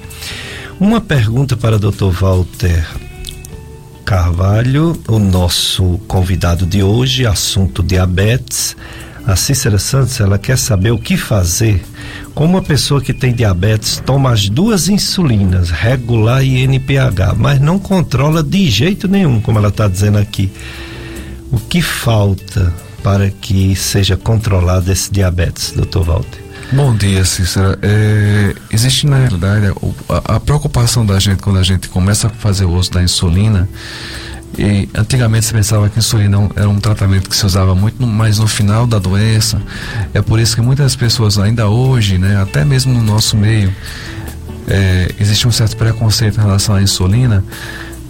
Uma pergunta para Dr. Walter Carvalho, o nosso convidado de hoje, assunto diabetes. A Cícera Santos, ela quer saber o que fazer com uma pessoa que tem diabetes, toma as duas insulinas, regular e NPH, mas não controla de jeito nenhum, como ela está dizendo aqui. O que falta para que seja controlado esse diabetes, doutor Walter? Bom dia, Cícera. É, existe na realidade a, a, preocupação da gente quando a gente começa a fazer o uso da insulina e antigamente se pensava que a insulina era um tratamento que se usava muito mais no final da doença. É por isso que muitas pessoas ainda hoje, né, até mesmo no nosso meio, é, existe um certo preconceito em relação à insulina,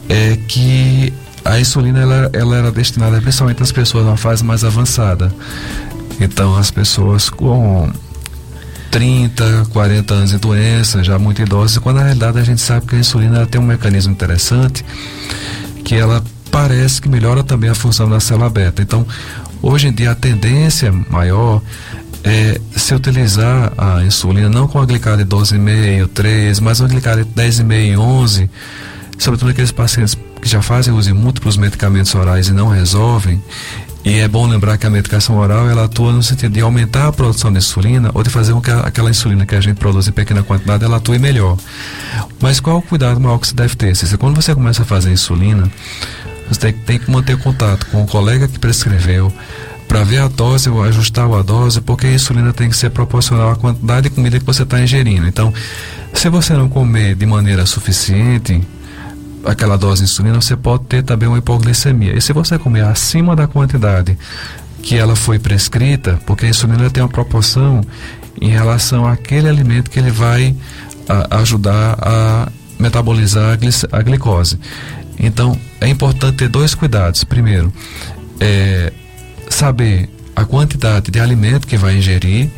é que a insulina ela, ela era destinada principalmente às pessoas numa fase mais avançada. Então as pessoas com 30, 40 anos de doença, já muito idosas, quando na realidade a gente sabe que a insulina tem um mecanismo interessante que ela parece que melhora também a função da célula beta. Então, hoje em dia a tendência maior é se utilizar a insulina não com a glicada de 12,5, 13, mas uma glicada de 10,5 11, sobretudo aqueles pacientes que já fazem uso de múltiplos medicamentos orais e não resolvem. E é bom lembrar que a medicação oral ela atua no sentido de aumentar a produção de insulina ou de fazer com que aquela insulina que a gente produz em pequena quantidade ela atue melhor. Mas qual o cuidado maior que você deve ter? Se quando você começa a fazer insulina, você tem, tem que manter contato com o colega que prescreveu, para ver a dose ou ajustar a dose, porque a insulina tem que ser proporcional à quantidade de comida que você está ingerindo. Então, se você não comer de maneira suficiente aquela dose de insulina, você pode ter também uma hipoglicemia. E se você comer acima da quantidade que ela foi prescrita, porque a insulina tem uma proporção em relação àquele alimento que ele vai a, ajudar a metabolizar a, glicose. Então, é importante ter dois cuidados. Primeiro, é, saber a quantidade de alimento que vai ingerir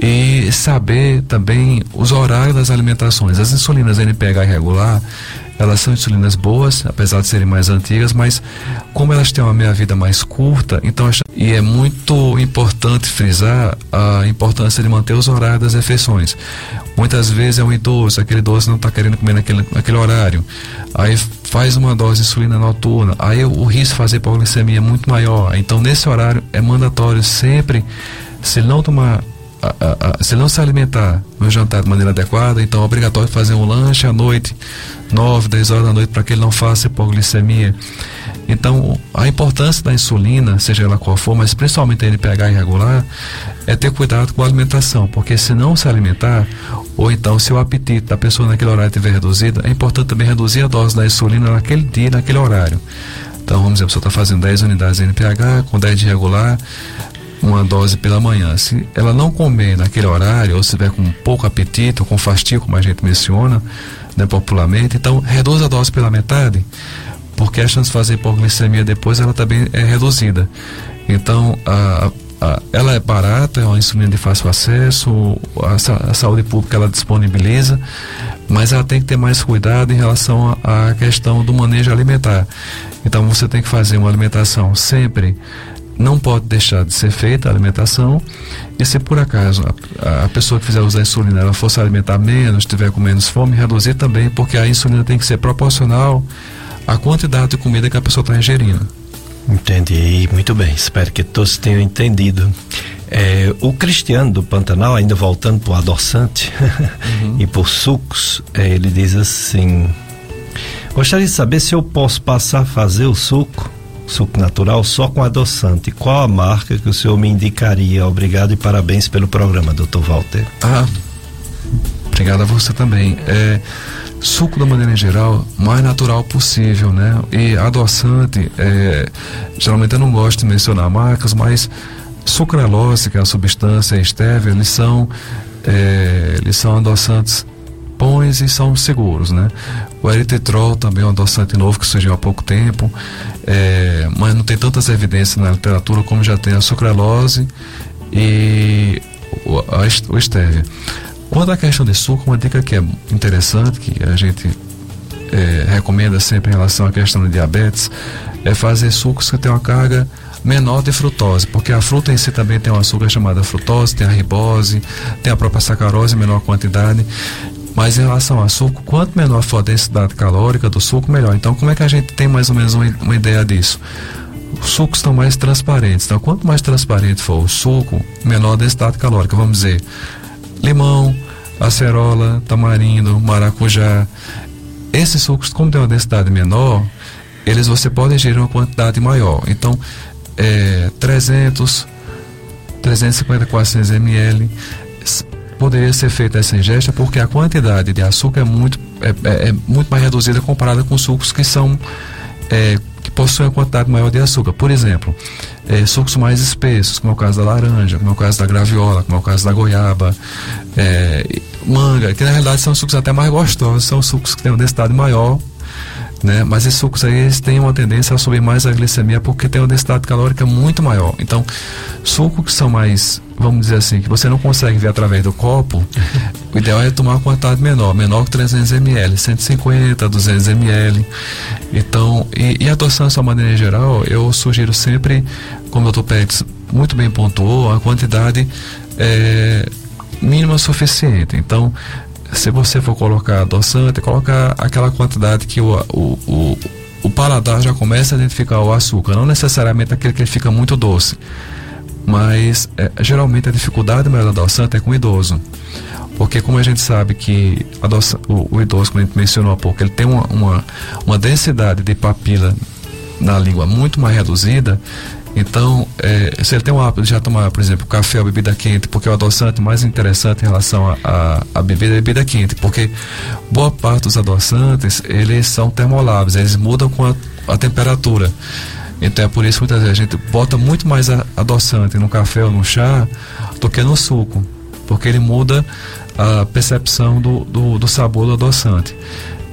e saber também os horários das alimentações. As insulinas NPH irregular, elas são insulinas boas, apesar de serem mais antigas, mas como elas têm uma meia-vida mais curta, então e é muito importante frisar a importância de manter os horários das refeições. Muitas vezes é um idoso, aquele idoso não está querendo comer naquele, naquele horário, aí faz uma dose de insulina noturna, aí o, risco de fazer hipoglicemia é muito maior. Então nesse horário é mandatório sempre, se não tomar a, a, se não se alimentar no jantar de maneira adequada, então é obrigatório fazer um lanche à noite, 9, 10 horas da noite, para que ele não faça hipoglicemia. Então, a importância da insulina, seja ela qual for, mas principalmente a NPH irregular, é ter cuidado com a alimentação, porque se não se alimentar, ou então se o apetite da pessoa naquele horário estiver reduzido, é importante também reduzir a dose da insulina naquele dia, naquele horário. Então, vamos dizer, a pessoa está fazendo 10 unidades de NPH, com 10 de regular, uma dose pela manhã. Se ela não comer naquele horário, ou se tiver com pouco apetite, ou com fastio, como a gente menciona né, popularmente, então reduz a dose pela metade, porque a chance de fazer hipoglicemia depois ela também é reduzida. Então, a, a, ela é barata, é uma insulina de fácil acesso, a, a, saúde pública ela disponibiliza, mas ela tem que ter mais cuidado em relação à questão do manejo alimentar. Então, você tem que fazer uma alimentação sempre não pode deixar de ser feita a alimentação e se por acaso a, a pessoa que fizer usar insulina ela fosse alimentar menos, estiver com menos fome, reduzir também, porque a insulina tem que ser proporcional à quantidade de comida que a pessoa está ingerindo. Entendi, muito bem. Espero que todos tenham entendido. É, o Cristiano do Pantanal, ainda voltando para o adoçante uhum. e por sucos, é, ele diz assim: Gostaria de saber se eu posso passar a fazer o suco suco natural só com adoçante. Qual a marca que o senhor me indicaria? Obrigado e parabéns pelo programa, doutor Walter. Ah, obrigado a você também. É, suco da maneira geral, mais natural possível, né? E adoçante, é, geralmente eu não gosto de mencionar marcas, mas sucralose, que é a substância estévia, eles são, é, eles são adoçantes e são seguros, né? O eritetrol também é um adoçante novo que surgiu há pouco tempo, é, mas não tem tantas evidências na literatura como já tem a sucralose e o, a, estévia. Quanto à questão de suco, uma dica que é interessante, que a gente é, recomenda sempre em relação à questão de diabetes, é fazer sucos que tenham uma carga menor de frutose, porque a fruta em si também tem um açúcar chamado frutose, tem a ribose, tem a própria sacarose em menor quantidade. Mas em relação ao suco, quanto menor for a densidade calórica do suco, melhor. Então, como é que a gente tem mais ou menos uma, uma ideia disso? Os sucos estão mais transparentes. Então, quanto mais transparente for o suco, menor a densidade calórica. Vamos dizer, limão, acerola, tamarindo, maracujá. Esses sucos, como tem uma densidade menor, eles você pode ingerir uma quantidade maior. Então, é, 300, 350, 400 ml poderia ser feita essa ingesta porque a quantidade de açúcar é muito, é, é, é muito mais reduzida comparada com sucos que são é, que possuem uma quantidade maior de açúcar. Por exemplo, é, sucos mais espessos, como é o caso da laranja, como é o caso da graviola, como é o caso da goiaba, é, manga, que na realidade são sucos até mais gostosos, são sucos que têm uma densidade maior né? Mas esses sucos aí eles têm uma tendência a subir mais a glicemia porque tem uma densidade calórica muito maior. Então, sucos que são mais, vamos dizer assim, que você não consegue ver através do copo, o ideal é tomar uma quantidade menor, menor que 300 ml, 150, 200 ml. Então, e, e a adoçância de uma maneira geral, eu sugiro sempre, como o Dr. Pérez muito bem pontuou, a quantidade é, mínima suficiente. Então, se você for colocar adoçante, colocar aquela quantidade que o, o, o, o paladar já começa a identificar o açúcar, não necessariamente aquele que fica muito doce. Mas é, geralmente a dificuldade maior do adoçante é com o idoso. Porque como a gente sabe que adoça, o, o, idoso, como a gente mencionou há pouco, ele tem uma, uma, uma densidade de papila na língua muito mais reduzida, Então, é, se ele tem um hábito de já tomar, por exemplo, café ou bebida quente, porque é o adoçante mais interessante em relação à bebida é bebida quente, porque boa parte dos adoçantes, eles são termoláveis, eles mudam com a, a temperatura. Então é por isso que muitas vezes a gente bota muito mais adoçante no café ou no chá do que no suco, porque ele muda a percepção do, do, do sabor do adoçante.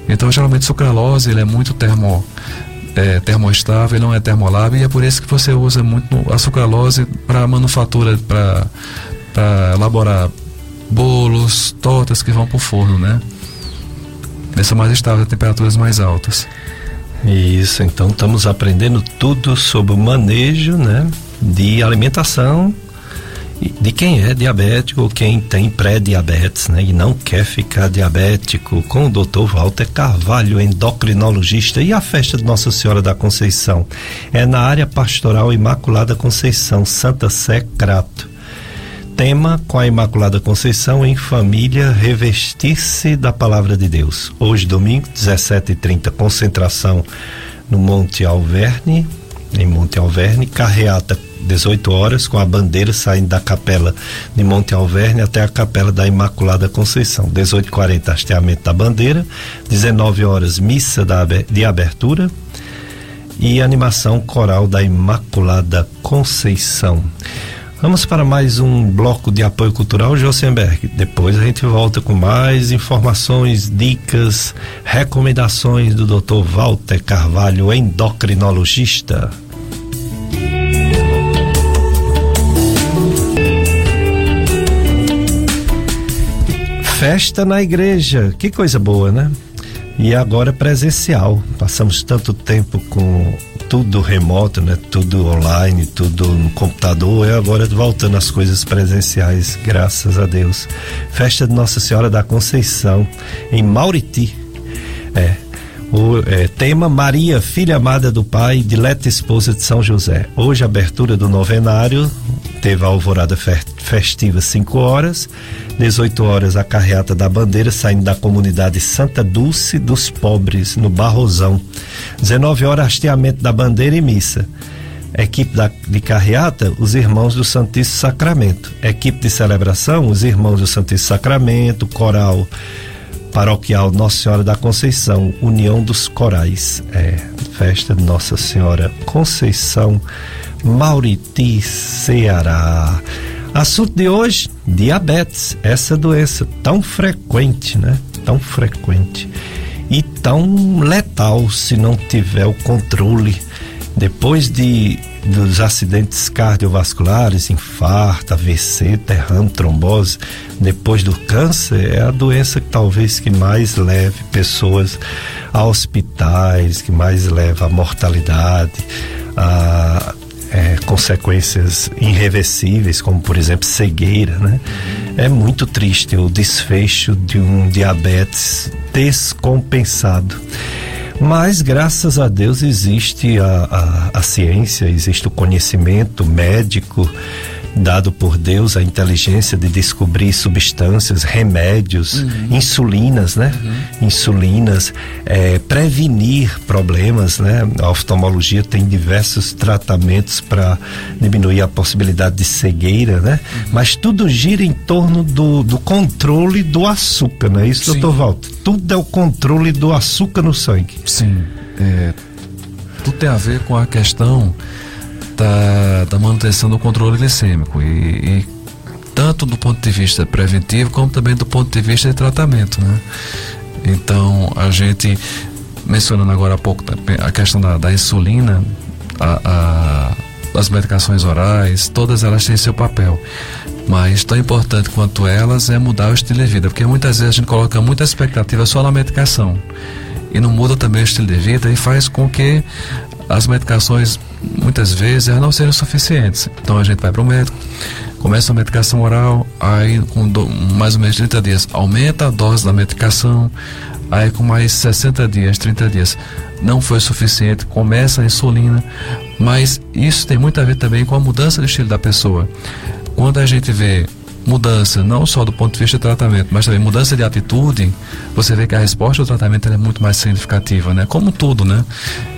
Então geralmente sucralose ele é muito termo, é, termoestável, não é termolável e é por isso que você usa muito a sucralose para manufatura, para elaborar bolos, tortas que vão para o forno, né? Essa mais estável, temperaturas mais altas. Isso, então estamos aprendendo tudo sobre o manejo, né, de alimentação de quem é diabético ou quem tem pré-diabetes, né, e não quer ficar diabético, com o Dr. Walter Carvalho, endocrinologista, e a festa de Nossa Senhora da Conceição é na área pastoral Imaculada Conceição, Santa Sé Crato. Tema com a Imaculada Conceição em família revestir-se da palavra de Deus. Hoje, domingo, 17h30, concentração no Monte Alverne, em Monte Alverne, carreata 18 horas, com a bandeira saindo da capela de Monte Alverne até a capela da Imaculada Conceição. 18h40, hasteamento da bandeira. 19 horas, missa da, de abertura. E animação coral da Imaculada Conceição. Vamos para mais um bloco de apoio cultural, Josenberg. Depois a gente volta com mais informações, dicas, recomendações do Dr. Walter Carvalho, endocrinologista. Festa na igreja, que coisa boa, né? E agora presencial. Passamos tanto tempo com tudo remoto, né? Tudo online, tudo no computador. E agora voltando às coisas presenciais, graças a Deus. Festa de Nossa Senhora da Conceição em Mauriti. É, o é, tema Maria, filha amada do Pai, dileta esposa de São José. Hoje, abertura do novenário, teve a alvorada festiva 5 horas, 18 horas a carreata da bandeira saindo da comunidade Santa Dulce dos Pobres, no Barrosão. 19 horas, hasteamento da bandeira e missa. Equipe da, de carreata, os irmãos do Santíssimo Sacramento. Equipe de celebração, os irmãos do Santíssimo Sacramento, coral paroquial Nossa Senhora da Conceição, União dos Corais. É, festa de Nossa Senhora Conceição, Mauriti, Ceará. Assunto de hoje: diabetes, essa doença tão frequente, né? Tão frequente e tão letal se não tiver o controle. Depois de dos acidentes cardiovasculares, infarto, AVC, derrame, trombose, depois do câncer, é a doença que talvez que mais leve pessoas a hospitais, que mais leva à mortalidade, a é, consequências irreversíveis, como por exemplo cegueira, né? É muito triste o desfecho de um diabetes descompensado. Mas, graças a Deus, existe a, a, a ciência, existe o conhecimento médico dado por Deus a inteligência de descobrir substâncias, remédios, uhum. insulinas, né? Uhum. Insulinas, é, prevenir problemas, né? A oftalmologia tem diversos tratamentos para diminuir a possibilidade de cegueira, né? Uhum. Mas tudo gira em torno do, do controle do açúcar, não é isso, Sim. doutor Walter? Tudo é o controle do açúcar no sangue. Sim. É, tudo tem a ver com a questão da, da manutenção do controle glicêmico e, e, tanto do ponto de vista preventivo como também do ponto de vista de tratamento, né? Então a gente mencionando agora há pouco a questão da, da insulina, a, a, as medicações orais, todas elas têm seu papel. Mas tão importante quanto elas é mudar o estilo de vida, porque muitas vezes a gente coloca muita expectativa só na medicação e não muda também o estilo de vida e faz com que as medicações muitas vezes elas não sejam suficientes. Então a gente vai para o médico, começa a medicação oral, aí com do, mais ou menos 30 dias aumenta a dose da medicação, aí com mais 60 dias, 30 dias não foi suficiente, começa a insulina, mas isso tem muito a ver também com a mudança do estilo da pessoa. Quando a gente vê mudança, não só do ponto de vista do tratamento, mas também mudança de atitude, você vê que a resposta do tratamento é muito mais significativa, né? Como tudo, né?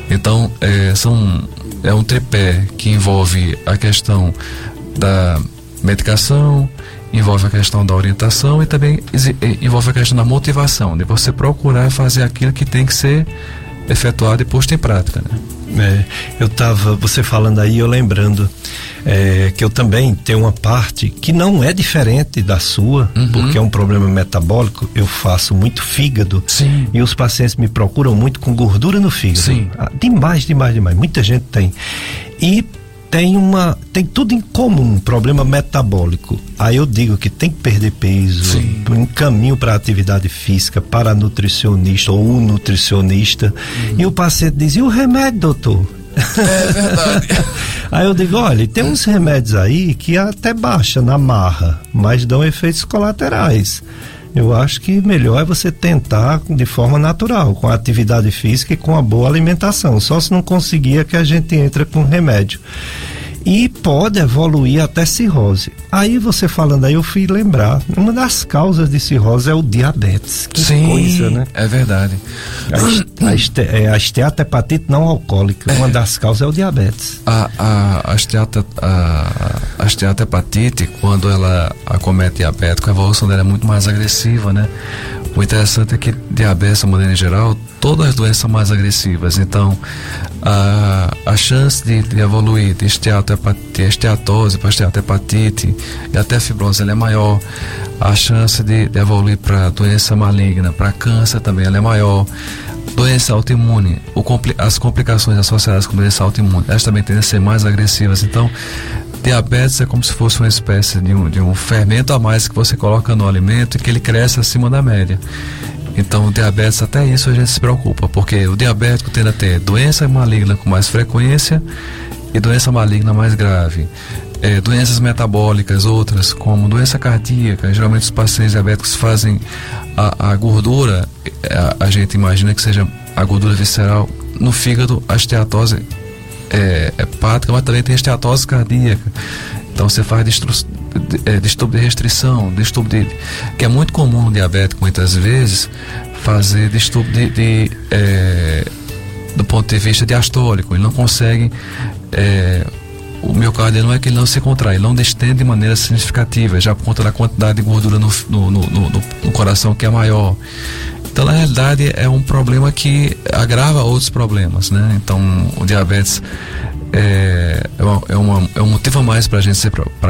Então, é, são, é um tripé que envolve a questão da medicação, envolve a questão da orientação e também envolve a questão da motivação, de você procurar fazer aquilo que tem que ser efetuado e posto em prática, né? É, eu estava, você falando aí, eu lembrando é, que eu também tenho uma parte que não é diferente da sua, uhum. porque é um problema metabólico. Eu faço muito fígado Sim. e os pacientes me procuram muito com gordura no fígado. Sim. Ah, demais, demais, demais. Muita gente tem. E tem uma tem tudo em comum, um problema metabólico. Aí eu digo que tem que perder peso, um caminho para atividade física, para nutricionista ou um nutricionista. Uhum. E o paciente diz: "E o remédio, doutor?" É verdade. aí eu digo, olha, tem uns remédios aí que até baixa na marra, mas dão efeitos colaterais. Eu acho que melhor é você tentar de forma natural, com a atividade física e com a boa alimentação. Só se não conseguir é que a gente entra com remédio e pode evoluir até cirrose. Aí você falando aí, eu fui lembrar, uma das causas de cirrose é o diabetes. Que Sim, coisa, né? É verdade. A, este, é, a esteatopatite não alcoólica, uma das causas é o diabetes. A, a, a, esteata, a, a esteatopatite, quando ela acomete diabetes, a evolução dela é muito mais agressiva, né? O interessante é que diabetes, de maneira geral, todas as doenças são mais agressivas. Então, a, a chance de, de evoluir de esteatose para esteatopatite e até fibrose ela é maior. A chance de, de evoluir para doença maligna, para câncer também ela é maior. Doença autoimune, compli as complicações associadas com doença autoimune, elas também tendem a ser mais agressivas. Então, diabetes é como se fosse uma espécie de um, de um fermento a mais que você coloca no alimento e que ele cresce acima da média. Então, o diabetes, até isso a gente se preocupa, porque o diabético tende a ter doença maligna com mais frequência e doença maligna mais grave. É, doenças metabólicas, outras, como doença cardíaca. Geralmente, os pacientes diabéticos fazem a, a gordura, a, a, gente imagina que seja a gordura visceral. No fígado, a esteatose é, hepática, mas também tem esteatose cardíaca. Então, você faz é, distúrbio de restrição, distúrbio de, que é muito comum no diabético muitas vezes, fazer distúrbio de, de é, do ponto de vista diastólico. Ele não consegue. É, o miocárdio não é que ele não se contrai, ele não destende de maneira significativa, já por conta da quantidade de gordura no, no, no, no, coração que é maior. Então, na realidade, é um problema que agrava outros problemas, né? Então, o diabetes é, é, uma, é, é um motivo a mais para a gente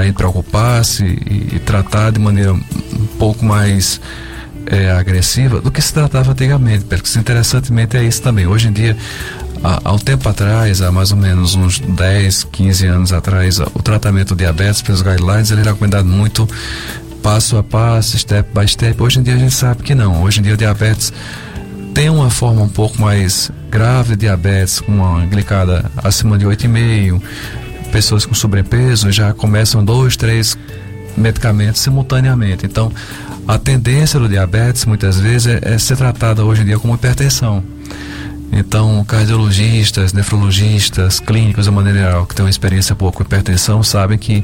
gente preocupar-se e, e, tratar de maneira um pouco mais é, agressiva do que se tratava antigamente. Porque interessantemente é isso também. Hoje em dia, há, um tempo atrás, há mais ou menos uns 10, 15 anos atrás, o tratamento do diabetes pelos guidelines ele era recomendado muito passo a passo, step by step. Hoje em dia a gente sabe que não. Hoje em dia o diabetes tem uma forma um pouco mais grave de diabetes, com uma glicada acima de 8,5, pessoas com sobrepeso já começam dois, três medicamentos simultaneamente. Então, a tendência do diabetes muitas vezes é, é ser tratada hoje em dia como hipertensão. Então, cardiologistas, nefrologistas, clínicos de maneira geral, que têm uma experiência boa com hipertensão, sabem que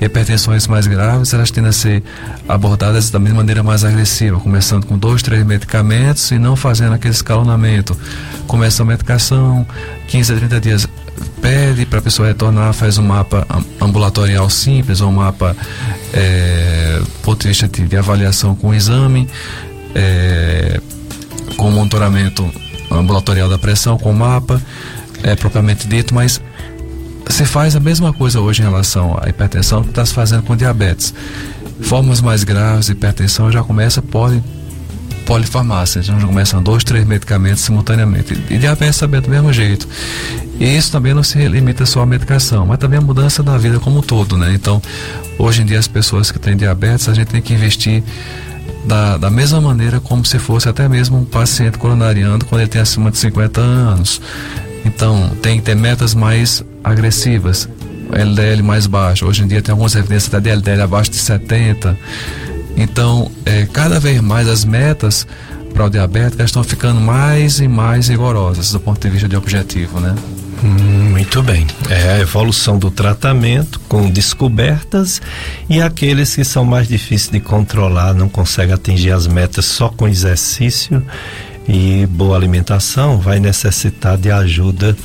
hipertensões mais graves, elas tendem a ser abordadas da mesma maneira mais agressiva, começando com dois, três medicamentos e não fazendo aquele escalonamento. Começa a medicação, 15 a 30 dias pede para a pessoa retornar, faz um mapa ambulatorial simples, ou um mapa é, ponto de, de avaliação com exame, é, com monitoramento ambulatorial da pressão com mapa, é propriamente dito, mas se faz a mesma coisa hoje em relação à hipertensão que está se fazendo com diabetes. Formas mais graves de hipertensão já começa poli, polifarmácia, já começam dois, três medicamentos simultaneamente. E diabetes também é do mesmo jeito. E isso também não se limita só à medicação, mas também a mudança da vida como um todo, né? Então, hoje em dia as pessoas que têm diabetes, a gente tem que investir da, da mesma maneira como se fosse até mesmo um paciente coronariano quando ele tem acima de 50 anos. Então, tem que ter metas mais agressivas, LDL mais baixo. Hoje em dia tem algumas evidências da LDL abaixo de 70. Então, é, cada vez mais as metas para o diabético estão ficando mais e mais rigorosas do ponto de vista de objetivo, né? Hum, Muito bem. É a evolução do tratamento com descobertas e aqueles que são mais difíceis de controlar, não conseguem atingir as metas só com exercício e boa alimentação, vai necessitar de ajuda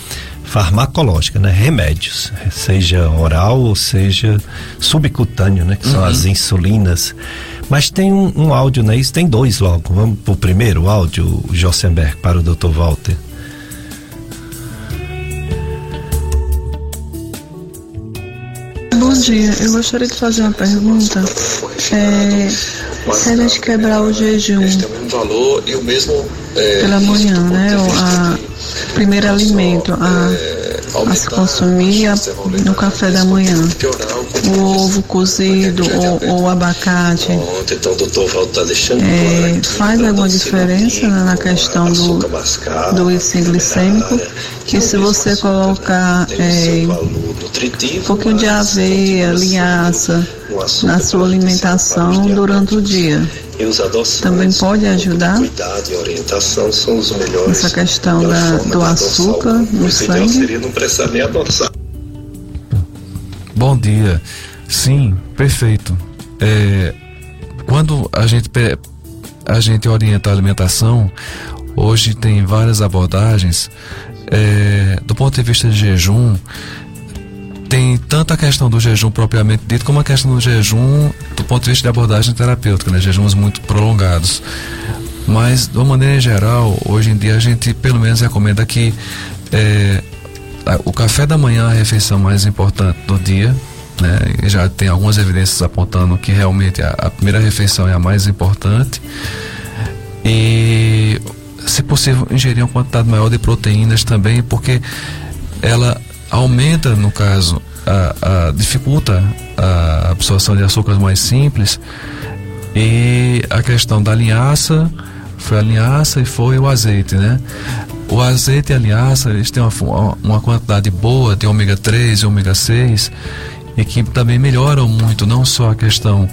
farmacológica, né? Remédios, seja oral ou seja subcutâneo, né? Que são uhum. as insulinas. Mas tem um, um áudio, né? Isso tem dois logo. Vamos pro primeiro áudio, Jossenberg, para o Dr. Walter. Bom dia, eu gostaria de fazer uma pergunta. É, se a gente quebrar o jejum pela manhã, né? O a, primeiro alimento, a a se consumir no café da manhã. O ovo cozido ou, o abacate. Então, é, faz alguma diferença na questão do, do índice glicêmico, que se você colocar é, um pouquinho de aveia, linhaça na sua alimentação durante o dia. Também pode ajudar cuidado orientação são os melhores essa questão da, do açúcar no sangue? não nem adoçar bom dia sim perfeito é, quando a gente a gente orienta a alimentação hoje tem várias abordagens é, do ponto de vista de jejum tem tanto a questão do jejum propriamente dito, como a questão do jejum do ponto de vista de abordagem terapêutica, né? jejuns muito prolongados. Mas, de uma maneira geral, hoje em dia a gente pelo menos recomenda que é, o café da manhã é a refeição mais importante do dia, né? Já tem algumas evidências apontando que realmente a, a primeira refeição é a mais importante. E, se possível, ingerir uma quantidade maior de proteínas também, porque ela aumenta, no caso, a, a, dificulta a absorção de açúcares mais simples e a questão da linhaça foi a linhaça e foi o azeite, né? O azeite e a linhaça, eles têm uma, uma quantidade boa de ômega 3 e ômega 6 e que também melhoram muito não só a questão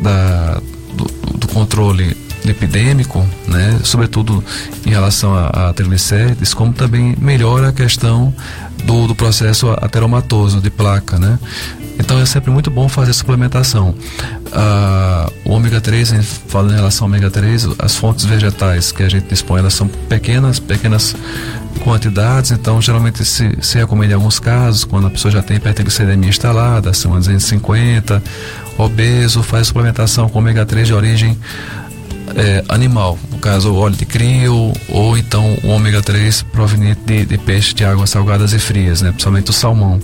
da, do, do controle lipidêmico, né, sobretudo em relação a, a triglicérides, como também melhora a questão do, do processo ateromatoso de placa, né? Então é sempre muito bom fazer suplementação. Ah, o ômega 3, falando em relação ao ômega 3, as fontes vegetais que a gente dispõe, elas são pequenas, pequenas quantidades, então geralmente se, se recomenda em alguns casos, quando a pessoa já tem hipertriglicemia instalada, acima de 250, obeso, faz suplementação com ômega 3 de origem é, animal, no caso o óleo de crio ou então o ômega 3 proveniente de, de peixe de águas salgadas e frias, né? principalmente o salmão.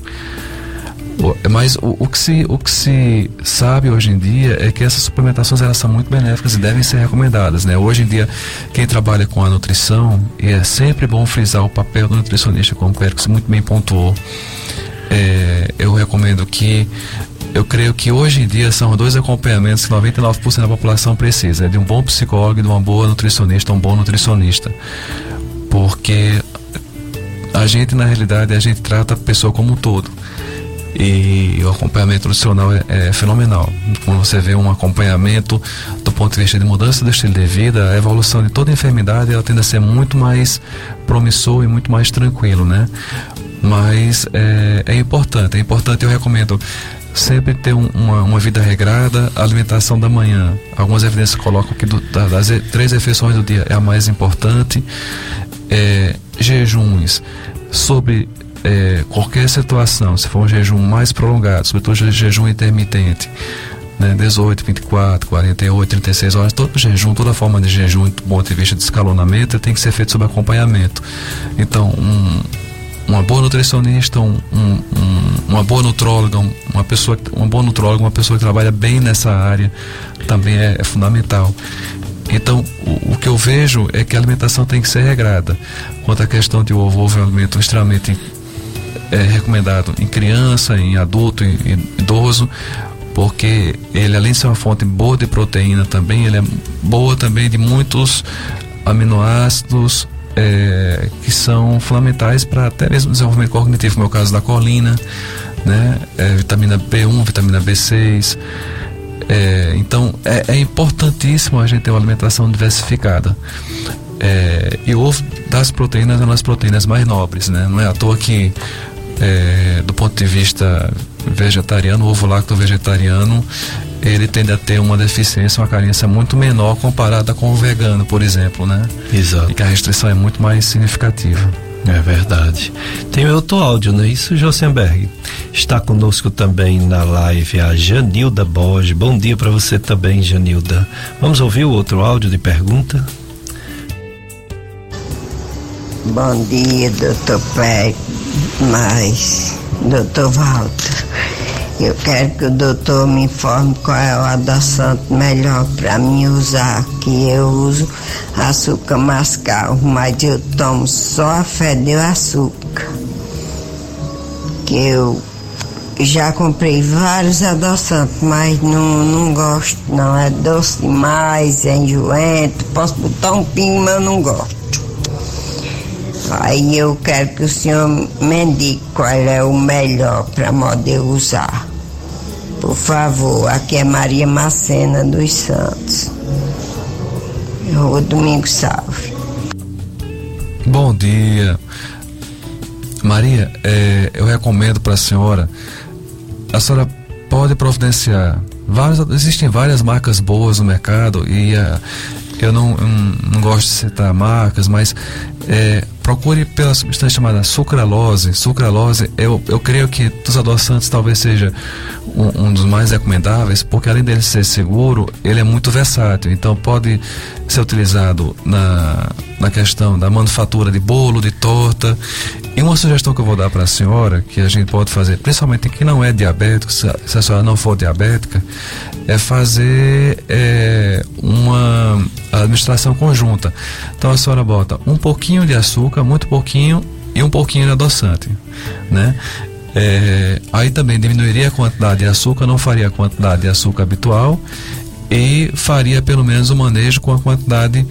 Mas o, o, que se, o que se sabe hoje em dia é que essas suplementações elas são muito benéficas e devem ser recomendadas. Né? Hoje em dia, quem trabalha com a nutrição, e é sempre bom frisar o papel do nutricionista, como o Pérez muito bem pontuou, é, eu recomendo que eu creio que hoje em dia são dois acompanhamentos que 99% da população precisa: é de um bom psicólogo e de uma boa nutricionista, um bom nutricionista. Porque a gente, na realidade, a gente trata a pessoa como um todo. E o acompanhamento nutricional é, é, fenomenal. Quando você vê um acompanhamento do ponto de vista de mudança do estilo de vida, a evolução de toda enfermidade ela tende a ser muito mais promissor e muito mais tranquilo, né? Mas é, é importante, é importante, eu recomendo sempre ter um, uma, uma, vida regrada, alimentação da manhã. Algumas evidências colocam que do, das três refeições do dia é a mais importante. É, jejuns sobre é, qualquer situação, se for um jejum mais prolongado, sobretudo jejum intermitente, né, 18, 24, 48, 36 horas, todo jejum, toda forma de jejum, do ponto de vista de escalonamento, tem que ser feito sob acompanhamento. Então, um, uma boa nutricionista, um, um, uma boa nutróloga, uma pessoa, uma boa nutróloga, uma pessoa que trabalha bem nessa área também é, é fundamental. Então, o, o, que eu vejo é que a alimentação tem que ser regrada. Quanto à questão de ovo, ovo é um alimento extremamente é, recomendado em criança, em adulto, em, em idoso, porque ele além de ser uma fonte boa de proteína também, ele é boa também de muitos aminoácidos, é, que são fundamentais para até mesmo desenvolvimento cognitivo, como é o caso da colina, né? É, vitamina B1, vitamina B6. É, então é, é, importantíssimo a gente ter uma alimentação diversificada. É, e o ovo das proteínas é uma das proteínas mais nobres, né? Não é à toa que é, do ponto de vista vegetariano, o ovo lacto vegetariano, ele tende a ter uma deficiência, uma carência muito menor comparada com o vegano, por exemplo, né? Exato. E que a restrição é muito mais significativa. É verdade. Tem outro áudio, não é isso, Josenberg? Está conosco também na live a Janilda Borges. Bom dia para você também, Janilda. Vamos ouvir o outro áudio de pergunta? Bom dia, doutor Pé, mas, doutor Walter, eu quero que o doutor me informe qual é o adoçante melhor para mim usar, que eu uso açúcar mascavo, mas eu tomo só a fé de açúcar. Que eu já comprei vários adoçantes, mas não, não gosto, não. É doce demais, é enjoento, posso botar um pingo, mas não gosto. Aí eu quero que o senhor me indique qual é o melhor para poder usar. Por favor, aqui é Maria Macena dos Santos. O Domingo Salve. Bom dia. Maria, é, eu recomendo para a senhora, a senhora pode providenciar. Várias, existem várias marcas boas no mercado e uh, eu não, eu não gosto de citar marcas, mas é, procure pela substância chamada sucralose. Sucralose, eu, eu creio que dos adoçantes talvez seja um, um, dos mais recomendáveis, porque além dele ser seguro, ele é muito versátil. Então pode ser utilizado na, na questão da manufatura de bolo, de torta. E uma sugestão que eu vou dar para a senhora, que a gente pode fazer, principalmente quem não é diabético, se a, se a senhora não for diabética, é fazer é, uma administração conjunta. Então a senhora bota um pouquinho de açúcar, muito pouquinho e um pouquinho de adoçante, né? É, aí também diminuiria a quantidade de açúcar, não faria a quantidade de açúcar habitual e faria pelo menos o manejo com a quantidade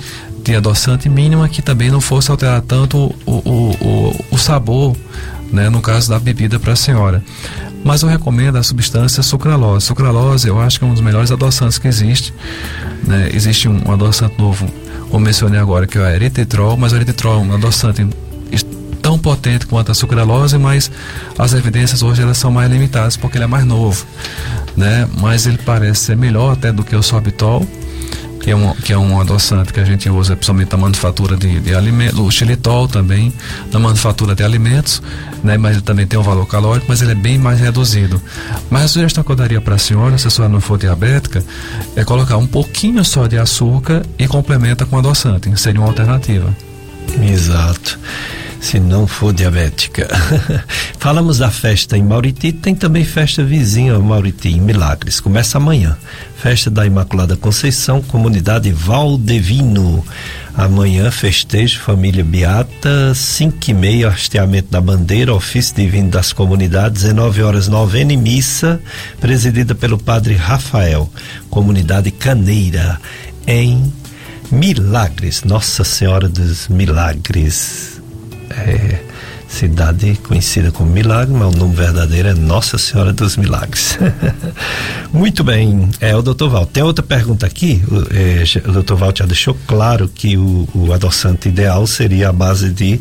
de adoçante mínima que também não fosse alterar tanto o, o, o, o sabor, né, no caso da bebida para a senhora. Mas eu recomendo a substância sucralose. Sucralose eu acho que é um dos melhores adoçantes que existe. Né? Existe um, um adoçante novo, como mencionei agora, que é o eritritol, mas o eritritol é um adoçante tão potente quanto a sucralose, mas as evidências hoje elas são mais limitadas porque ele é mais novo, né? Mas ele parece ser melhor até do que o sorbitol, que é um, que é um adoçante que a gente usa principalmente na manufatura de, de alimentos, o xilitol também, na manufatura de alimentos, né? Mas ele também tem um valor calórico, mas ele é bem mais reduzido. Mas a sugestão que eu daria para a senhora, se a senhora não for diabética, é colocar um pouquinho só de açúcar e complementa com adoçante, seria uma alternativa. Exato se não for diabética. Falamos da festa em Mauriti, tem também festa vizinha Mauriti, em Milagres. Começa amanhã. Festa da Imaculada Conceição, comunidade Valdevino. Amanhã, festejo, família Beata, 5 e meia, hasteamento da bandeira, ofício divino das comunidades, 19 horas, novena e missa, presidida pelo padre Rafael, comunidade Caneira, em Milagres, Nossa Senhora dos Milagres é, cidade conhecida como Milagre, mas o nome verdadeiro é Nossa Senhora dos Milagres. Muito bem, é o doutor Val. Tem outra pergunta aqui. O, é, o doutor Val já deixou claro que o, o adoçante ideal seria a base de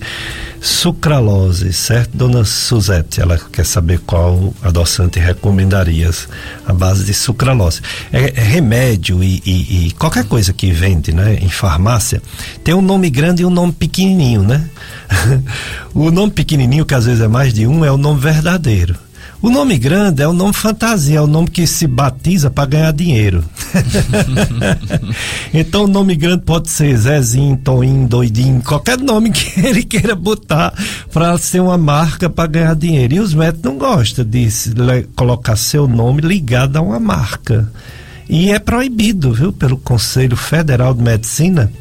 sucralose, certo, dona Suzete? Ela quer saber qual adoçante recomendarias a base de sucralose. É, é remédio e, e, e, qualquer coisa que vende, né, em farmácia, tem um nome grande e um nome pequenininho, né? o nome pequenininho, que às vezes é mais de um, é o nome verdadeiro. O nome grande é o nome fantasia, é o nome que se batiza para ganhar dinheiro. então o nome grande pode ser Zezinho, Toinho, Doidinho, qualquer nome que ele queira botar para ser uma marca para ganhar dinheiro. E os médicos não gostam de colocar seu nome ligado a uma marca. E é proibido, viu, pelo Conselho Federal de Medicina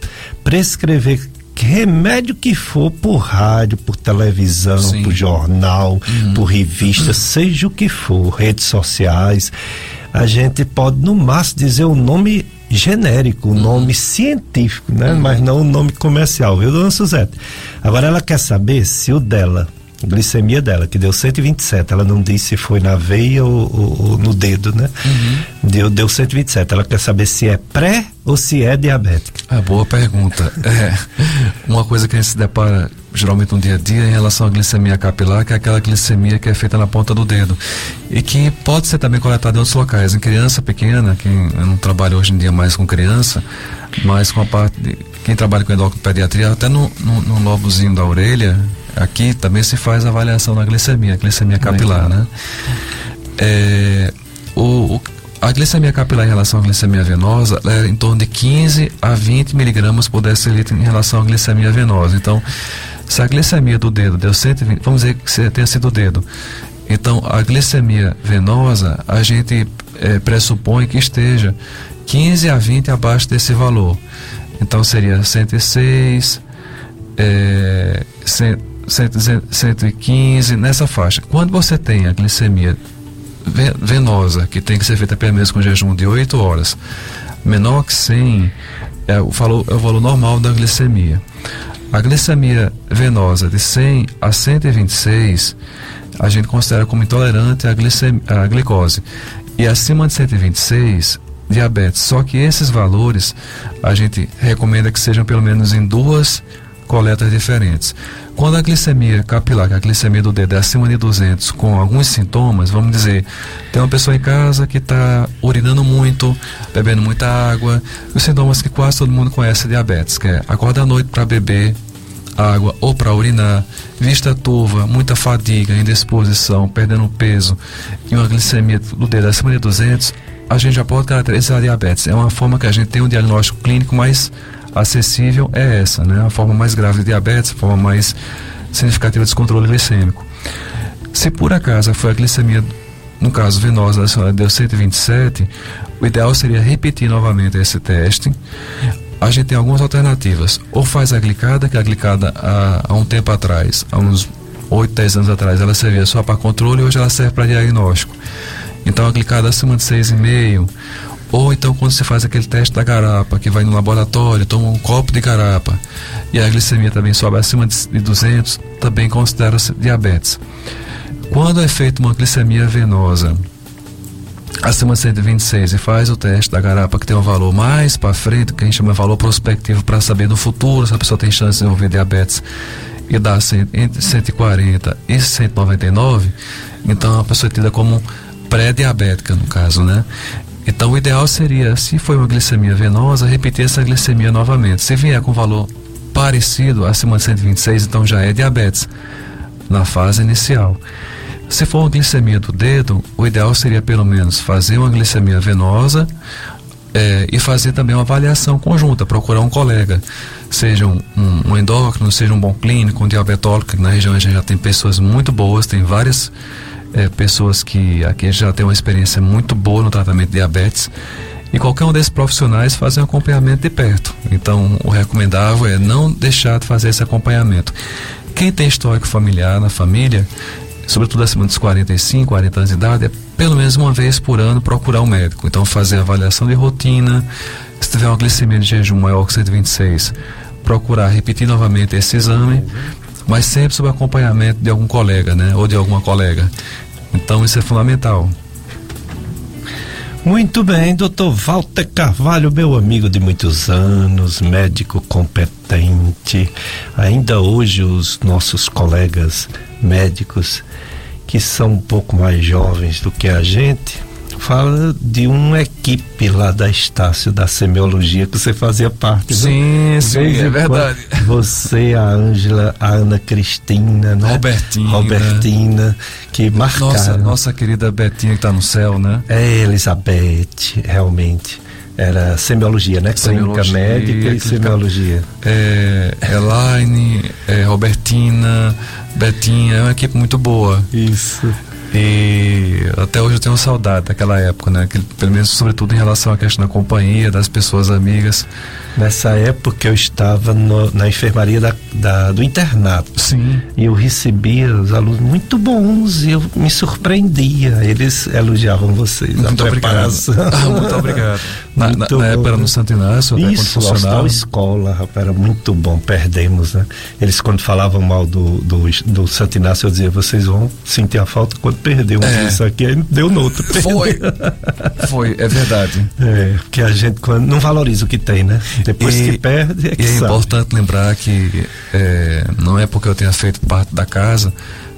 prescrever remédio que for por rádio, por televisão, Sim. por jornal, uhum. por revista, seja o que for, redes sociais, a gente pode no máximo dizer o nome genérico, o uhum. nome científico, né? Uhum. Mas não o nome comercial, viu, dona Suzete? Agora ela quer saber se o dela glicemia dela, que deu 127. Ela não disse se foi na veia ou, ou, ou no dedo, né? Uhum. Deu, deu 127. Ela quer saber se é pré ou se é diabética. É boa pergunta. É, uma coisa que a gente se depara geralmente no dia a dia em relação à glicemia capilar, que é aquela glicemia que é feita na ponta do dedo e que pode ser também coletada em outros locais. Em criança pequena, quem não trabalha hoje em dia mais com criança, mas com a parte de, quem trabalha com endocrinopediatria, até no, no, no lobozinho da orelha, aqui também se faz avaliação da glicemia, glicemia capilar, né? É, o, o, a glicemia capilar em relação à glicemia venosa é em torno de 15 a 20 miligramas por decilitro em relação à glicemia venosa. Então, se a glicemia do dedo deu 120, vamos dizer que tenha sido o dedo. Então, a glicemia venosa, a gente é, pressupõe que esteja 15 a 20 abaixo desse valor. Então, seria 106, é, 100, 115, nessa faixa. Quando você tem a glicemia venosa, que tem que ser feita pelo menos com jejum de 8 horas, menor que 100 é o, valor, é o valor normal da glicemia. A glicemia venosa de 100 a 126 a gente considera como intolerante à, glicemia, à glicose. E acima de 126, diabetes. Só que esses valores a gente recomenda que sejam pelo menos em duas coletas diferentes. Quando a glicemia capilar, que é a glicemia do dedo é acima de 200, com alguns sintomas, vamos dizer, tem uma pessoa em casa que está urinando muito, bebendo muita água, os sintomas que quase todo mundo conhece diabetes, que é acordar à noite para beber água ou para urinar, vista turva, muita fadiga, indisposição, perdendo peso e uma glicemia do dedo acima de 200, a gente já pode caracterizar a diabetes. É uma forma que a gente tem um diagnóstico clínico mais acessível é essa, né? A forma mais grave de diabetes, a forma mais significativa de descontrole glicêmico. Se por acaso foi a glicemia, no caso venosa, deu 127, o ideal seria repetir novamente esse teste. A gente tem algumas alternativas. Ou faz a glicada, que a glicada há, há um tempo atrás, há uns 8, 10 anos atrás, ela servia só para controle e hoje ela serve para diagnóstico. Então a glicada acima de 6,5 ou então quando você faz aquele teste da garapa, que vai no laboratório, toma um copo de garapa e a glicemia também sobe acima de 200, também considera-se diabetes. Quando é feita uma glicemia venosa acima de 126 e faz o teste da garapa que tem um valor mais para frente, que a gente chama de valor prospectivo para saber no futuro se a pessoa tem chance de desenvolver diabetes e dá entre 140 e 199, então a pessoa é tida como pré-diabética no caso, né? Então, o ideal seria, se foi uma glicemia venosa, repetir essa glicemia novamente. Se vier com valor parecido, acima de 126, então já é diabetes, na fase inicial. Se for uma glicemia do dedo, o ideal seria pelo menos fazer uma glicemia venosa é, e fazer também uma avaliação conjunta, procurar um colega, seja um, um, um endócrino, seja um bom clínico, um diabetólogo, que na região a gente já tem pessoas muito boas, tem várias é, pessoas que aqui já tem uma experiência muito boa no tratamento de diabetes e qualquer um desses profissionais fazer um acompanhamento de perto. Então, o recomendável é não deixar de fazer esse acompanhamento. Quem tem histórico familiar na família, sobretudo acima dos 45, 40 anos de idade, é pelo menos uma vez por ano procurar um médico. Então, fazer avaliação de rotina, se tiver uma glicemia de jejum maior que 126, procurar repetir novamente esse exame mas sempre sob acompanhamento de algum colega, né? Ou de alguma colega. Então isso é fundamental. Muito bem, doutor Walter Carvalho, meu amigo de muitos anos, médico competente. Ainda hoje os nossos colegas médicos, que são um pouco mais jovens do que a gente, fala de uma equipe lá da Estácio da semiologia que você fazia parte. Sim, sim, é verdade. Você, a Ângela, a Ana Cristina, né? Robertina. Robertina, que marcaram. Nossa, nossa querida Betinha que está no céu, né? É, Elizabeth, realmente era semiologia, né? Clínica médica e semiologia. É, Elaine, é, Robertina, Betinha, é uma equipe muito boa. Isso. E até hoje eu tenho saudade daquela época, né? Que, pelo menos, sobretudo em relação à questão da companhia, das pessoas amigas. Nessa época eu estava no, na enfermaria da, da, do internato. Sim. E eu recebia os alunos muito bons e eu me surpreendia. Eles elogiavam vocês. Muito obrigado. Ah, muito obrigado. Na, muito na, na época era no Santo Inácio, até Isso, quando funcionava. escola, rapaz, era muito bom. Perdemos, né? Eles quando falavam mal do, do, do Santo Inácio, eu dizia, vocês vão sentir a falta quando perder é. isso aqui. Aí deu no outro. Foi. Foi, é verdade. É, porque a gente quando, não valoriza o que tem, né? Depois e, que perde, é que E é sabe. importante lembrar que é, não é porque eu tenha feito parte da casa,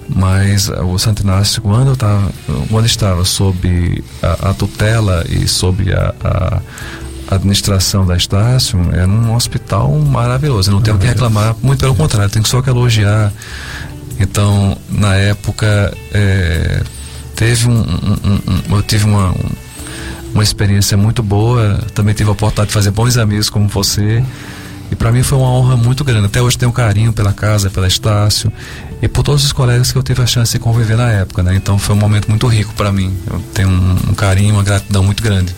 mas o Santo Inácio, quando, eu tava, quando estava sob a, a tutela e sob a, a administração da Estácio, era um hospital maravilhoso. Eu não tenho que reclamar, muito pelo contrário, tenho só que elogiar. Então, na época, é, teve um, um, um, eu tive uma, uma experiência muito boa. Também tive a oportunidade de fazer bons amigos como você. E para mim foi uma honra muito grande. Até hoje tenho um carinho pela casa, pela Estácio e por todos os colegas que eu tive a chance de conviver na época, né? Então foi um momento muito rico para mim. Eu tenho um, um carinho, uma gratidão muito grande.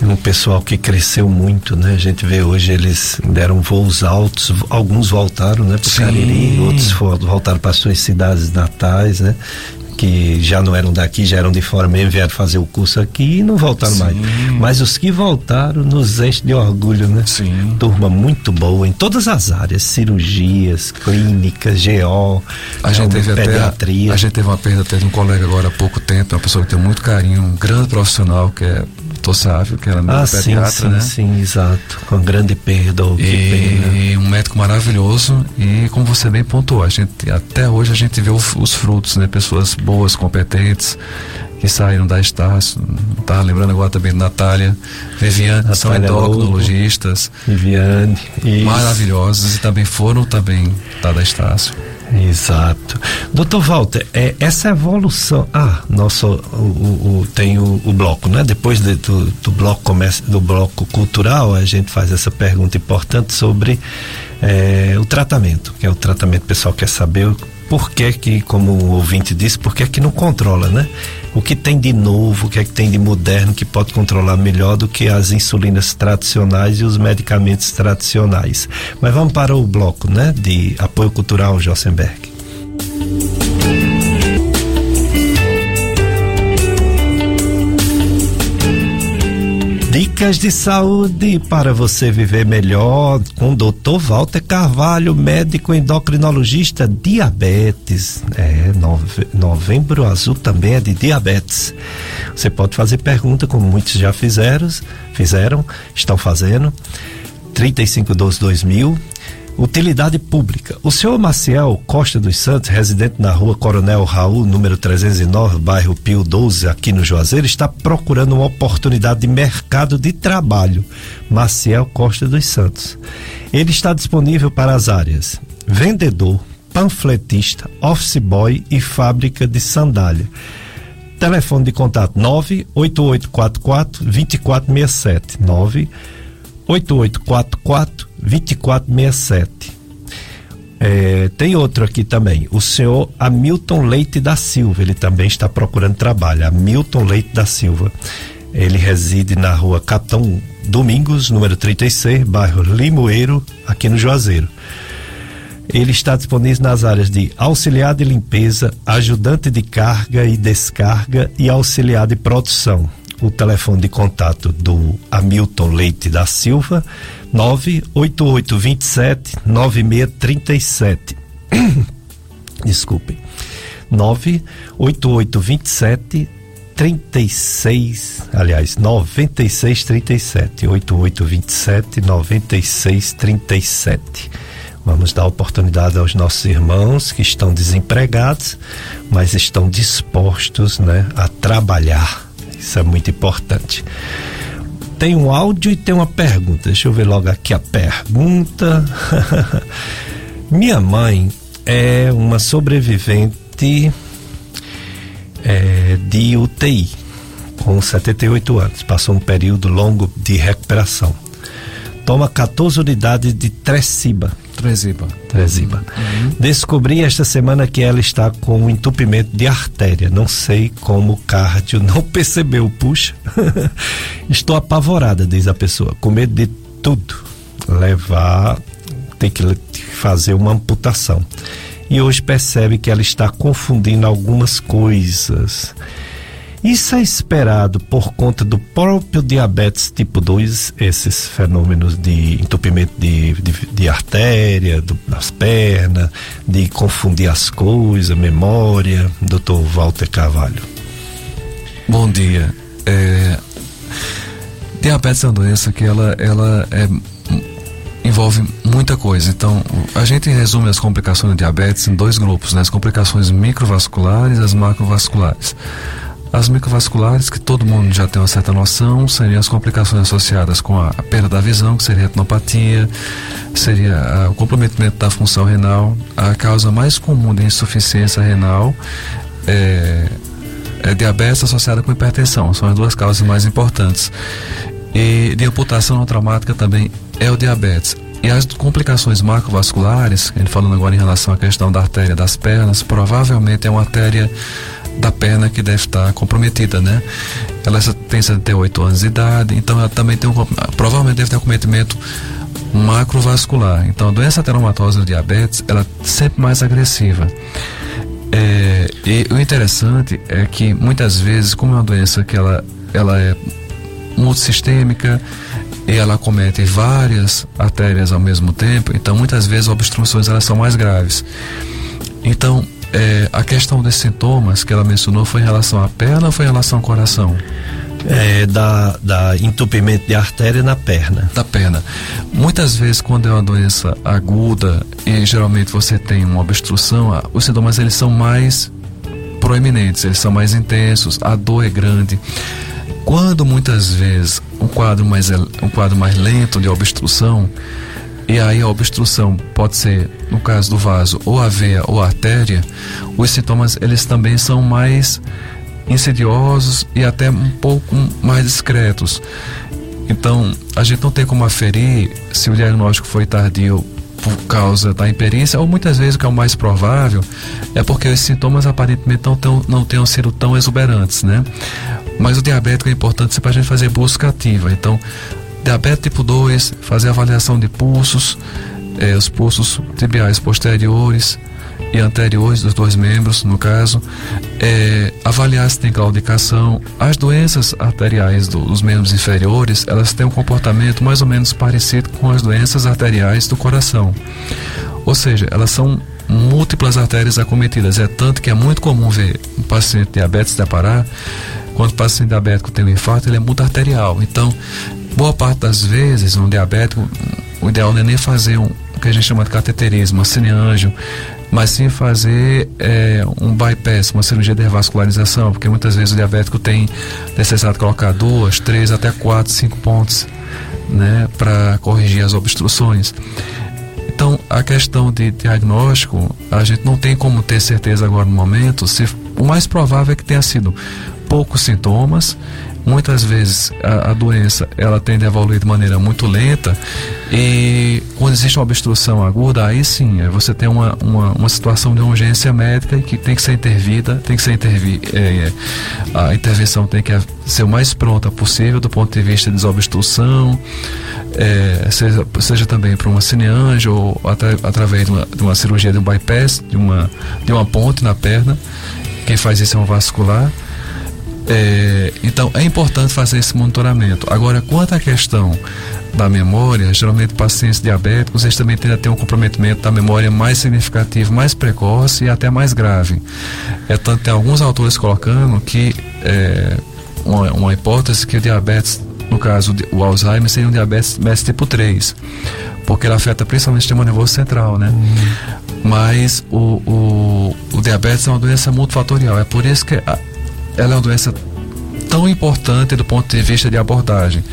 É um pessoal que cresceu muito, né? A gente vê hoje eles deram voos altos, alguns voltaram, né, para Cariri, outros voltaram para suas cidades natais, né? Que já não eram daqui, já eram de fora mesmo, vieram fazer o curso aqui e não voltaram Sim. mais. Mas os que voltaram nos enche de orgulho, né? Sim. Turma muito boa em todas as áreas, cirurgias, clínicas, GO, a gente teve pediatria. Até, a gente teve uma perda até de um colega agora há pouco tempo, uma pessoa que tem muito carinho, um grande profissional que é doutor Sávio, que era meu ah, pediatra, sim, né? Sim, exato. Com grande perda, e um médico maravilhoso e como você bem pontuou, a gente até hoje a gente vê os frutos, né? Pessoas boas, competentes que saíram da Estácio, tá lembrando agora também de Natália, Viviane, são endocrinologistas, Viviane, maravilhosos e também foram também tá, da Estácio. Exato. Doutor Walter, é, essa evolução. Ah, nosso, o, o, tem o, o, bloco, né? Depois de, do, do, bloco comece, do bloco cultural, a gente faz essa pergunta importante sobre é, o tratamento, que é o tratamento o pessoal quer saber por que que, como o ouvinte disse, por que que não controla, né? O que tem de novo, o que é que tem de moderno que pode controlar melhor do que as insulinas tradicionais e os medicamentos tradicionais. Mas vamos para o bloco, né? De apoio cultural, Jossenberg. Dicas de saúde para você viver melhor com o Dr. Walter Carvalho, médico endocrinologista, diabetes. É, nove, novembro azul também é de diabetes. Você pode fazer pergunta, como muitos já fizeram, fizeram, estão fazendo. 3512 2000 Utilidade pública. O senhor Maciel Costa dos Santos, residente na rua Coronel Raul, número 309, bairro Pio 12, aqui no Juazeiro, está procurando uma oportunidade de mercado de trabalho. Maciel Costa dos Santos. Ele está disponível para as áreas vendedor, panfletista, office boy e fábrica de sandália. Telefone de contato 98844 2467 98844 2467. É, tem outro aqui também, o senhor Hamilton Leite da Silva, ele também está procurando trabalho. Hamilton Leite da Silva. Ele reside na rua Capitão Domingos, número 36, bairro Limoeiro, aqui no Juazeiro. Ele está disponível nas áreas de auxiliar de limpeza, ajudante de carga e descarga e auxiliar de produção. O telefone de contato do Hamilton Leite da Silva 98827 9637. Desculpem. 98827 36, aliás, 9637, 8827 9637. Vamos dar oportunidade aos nossos irmãos que estão desempregados, mas estão dispostos, né, a trabalhar. Isso é muito importante tem um áudio e tem uma pergunta. Deixa eu ver logo aqui a pergunta. Minha mãe é uma sobrevivente é, de UTI, com 78 anos. Passou um período longo de recuperação. Toma 14 unidades de Tresiba Tresiba. Tresiba. Uhum. Descobri esta semana que ela está com um entupimento de artéria. Não sei como o cardio não percebeu. Puxa. Estou apavorada, diz a pessoa, com medo de tudo. levar, ter que fazer uma amputação. E hoje percebe que ela está confundindo algumas coisas. Isso é esperado por conta do próprio diabetes tipo 2, esses fenômenos de entupimento de, de, de artéria, do, das pernas, de confundir as coisas, memória. Doutor Walter Carvalho. Bom dia. É, diabetes é uma doença que ela, ela é, envolve muita coisa. Então, a gente resume as complicações do diabetes em dois grupos, né? As complicações microvasculares e as macrovasculares. As microvasculares, que todo mundo já tem uma certa noção, seriam as complicações associadas com a perda da visão, que seria a retinopatia, seria o comprometimento da função renal. A causa mais comum de insuficiência renal é, é diabetes associada com hipertensão. São as duas causas mais importantes. E de amputação não traumática também é o diabetes. E as complicações macrovasculares, falando agora em relação à questão da artéria das pernas, provavelmente é uma artéria da perna que deve estar comprometida, né? Ela tem 78 anos de idade, então ela também tem um, provavelmente deve ter um cometimento macrovascular. Então a doença ateromatosa do diabetes, ela é sempre mais agressiva. É, e o interessante é que muitas vezes, como é uma doença que ela, ela é multissistêmica, e ela comete várias artérias ao mesmo tempo, então muitas vezes obstruções elas são mais graves. Então, é, a questão desses sintomas que ela mencionou foi em relação à perna ou foi em relação ao coração? É, da, da entupimento de artéria na perna. Da perna. Muitas vezes, quando é uma doença aguda e geralmente você tem uma obstrução, os sintomas eles são mais proeminentes, eles são mais intensos, a dor é grande. Quando muitas vezes um quadro mais, um quadro mais lento de obstrução, e aí a obstrução pode ser, no caso do vaso, ou a veia ou a artéria, os sintomas eles também são mais insidiosos e até um pouco mais discretos. Então, a gente não tem como aferir se o diagnóstico foi tardio por causa da imperícia, ou muitas vezes o que é o mais provável é porque os sintomas aparentemente não, tão, não tenham sido tão exuberantes, né? Mas o diabético é importante para a gente fazer busca ativa. Então, diabetes tipo 2, fazer avaliação de pulsos, eh, os pulsos tibiais posteriores e anteriores dos dois membros, no caso, eh, avaliar se tem claudicação. As doenças arteriais do, dos membros inferiores, elas têm um comportamento mais ou menos parecido com as doenças arteriais do coração. Ou seja, elas são múltiplas artérias acometidas. É tanto que é muito comum ver um paciente diabetes deparar, quando o paciente diabético tem um infarto, ele é muito arterial. Então, boa parte das vezes, um diabético, o ideal não é nem fazer um, o que a gente chama de cateterismo, uma cineanjo, mas sim fazer é, um bypass, uma cirurgia de revascularização, porque muitas vezes o diabético tem necessidade de colocar duas, três, até quatro, cinco pontos, né, para corrigir as obstruções. Então, a questão de diagnóstico, a gente não tem como ter certeza agora no momento. Se, o mais provável é que tenha sido poucos sintomas muitas vezes a, a, doença ela tende a evoluir de maneira muito lenta e quando existe uma obstrução aguda, aí sim, você tem uma, uma, uma situação de urgência médica que tem que ser intervida, tem que ser intervi é, é, a intervenção tem que ser o mais pronta possível do ponto de vista de desobstrução, é, seja, seja também para uma cineanjo ou até, através de uma, de uma cirurgia de um bypass, de uma, de uma ponte na perna, quem faz isso é um vascular é, então é importante fazer esse monitoramento. Agora, quanto à questão da memória, geralmente pacientes diabéticos eles também tendem a ter um comprometimento da memória mais significativo, mais precoce e até mais grave. É tanto tem alguns autores colocando que é, uma, uma hipótese que o diabetes, no caso o Alzheimer, seria um diabetes, diabetes tipo 3, porque ele afeta principalmente o sistema nervoso central, né? Uhum. Mas o, o, o diabetes é uma doença multifatorial, é por isso que ela é uma doença tão importante do ponto de vista de abordagem,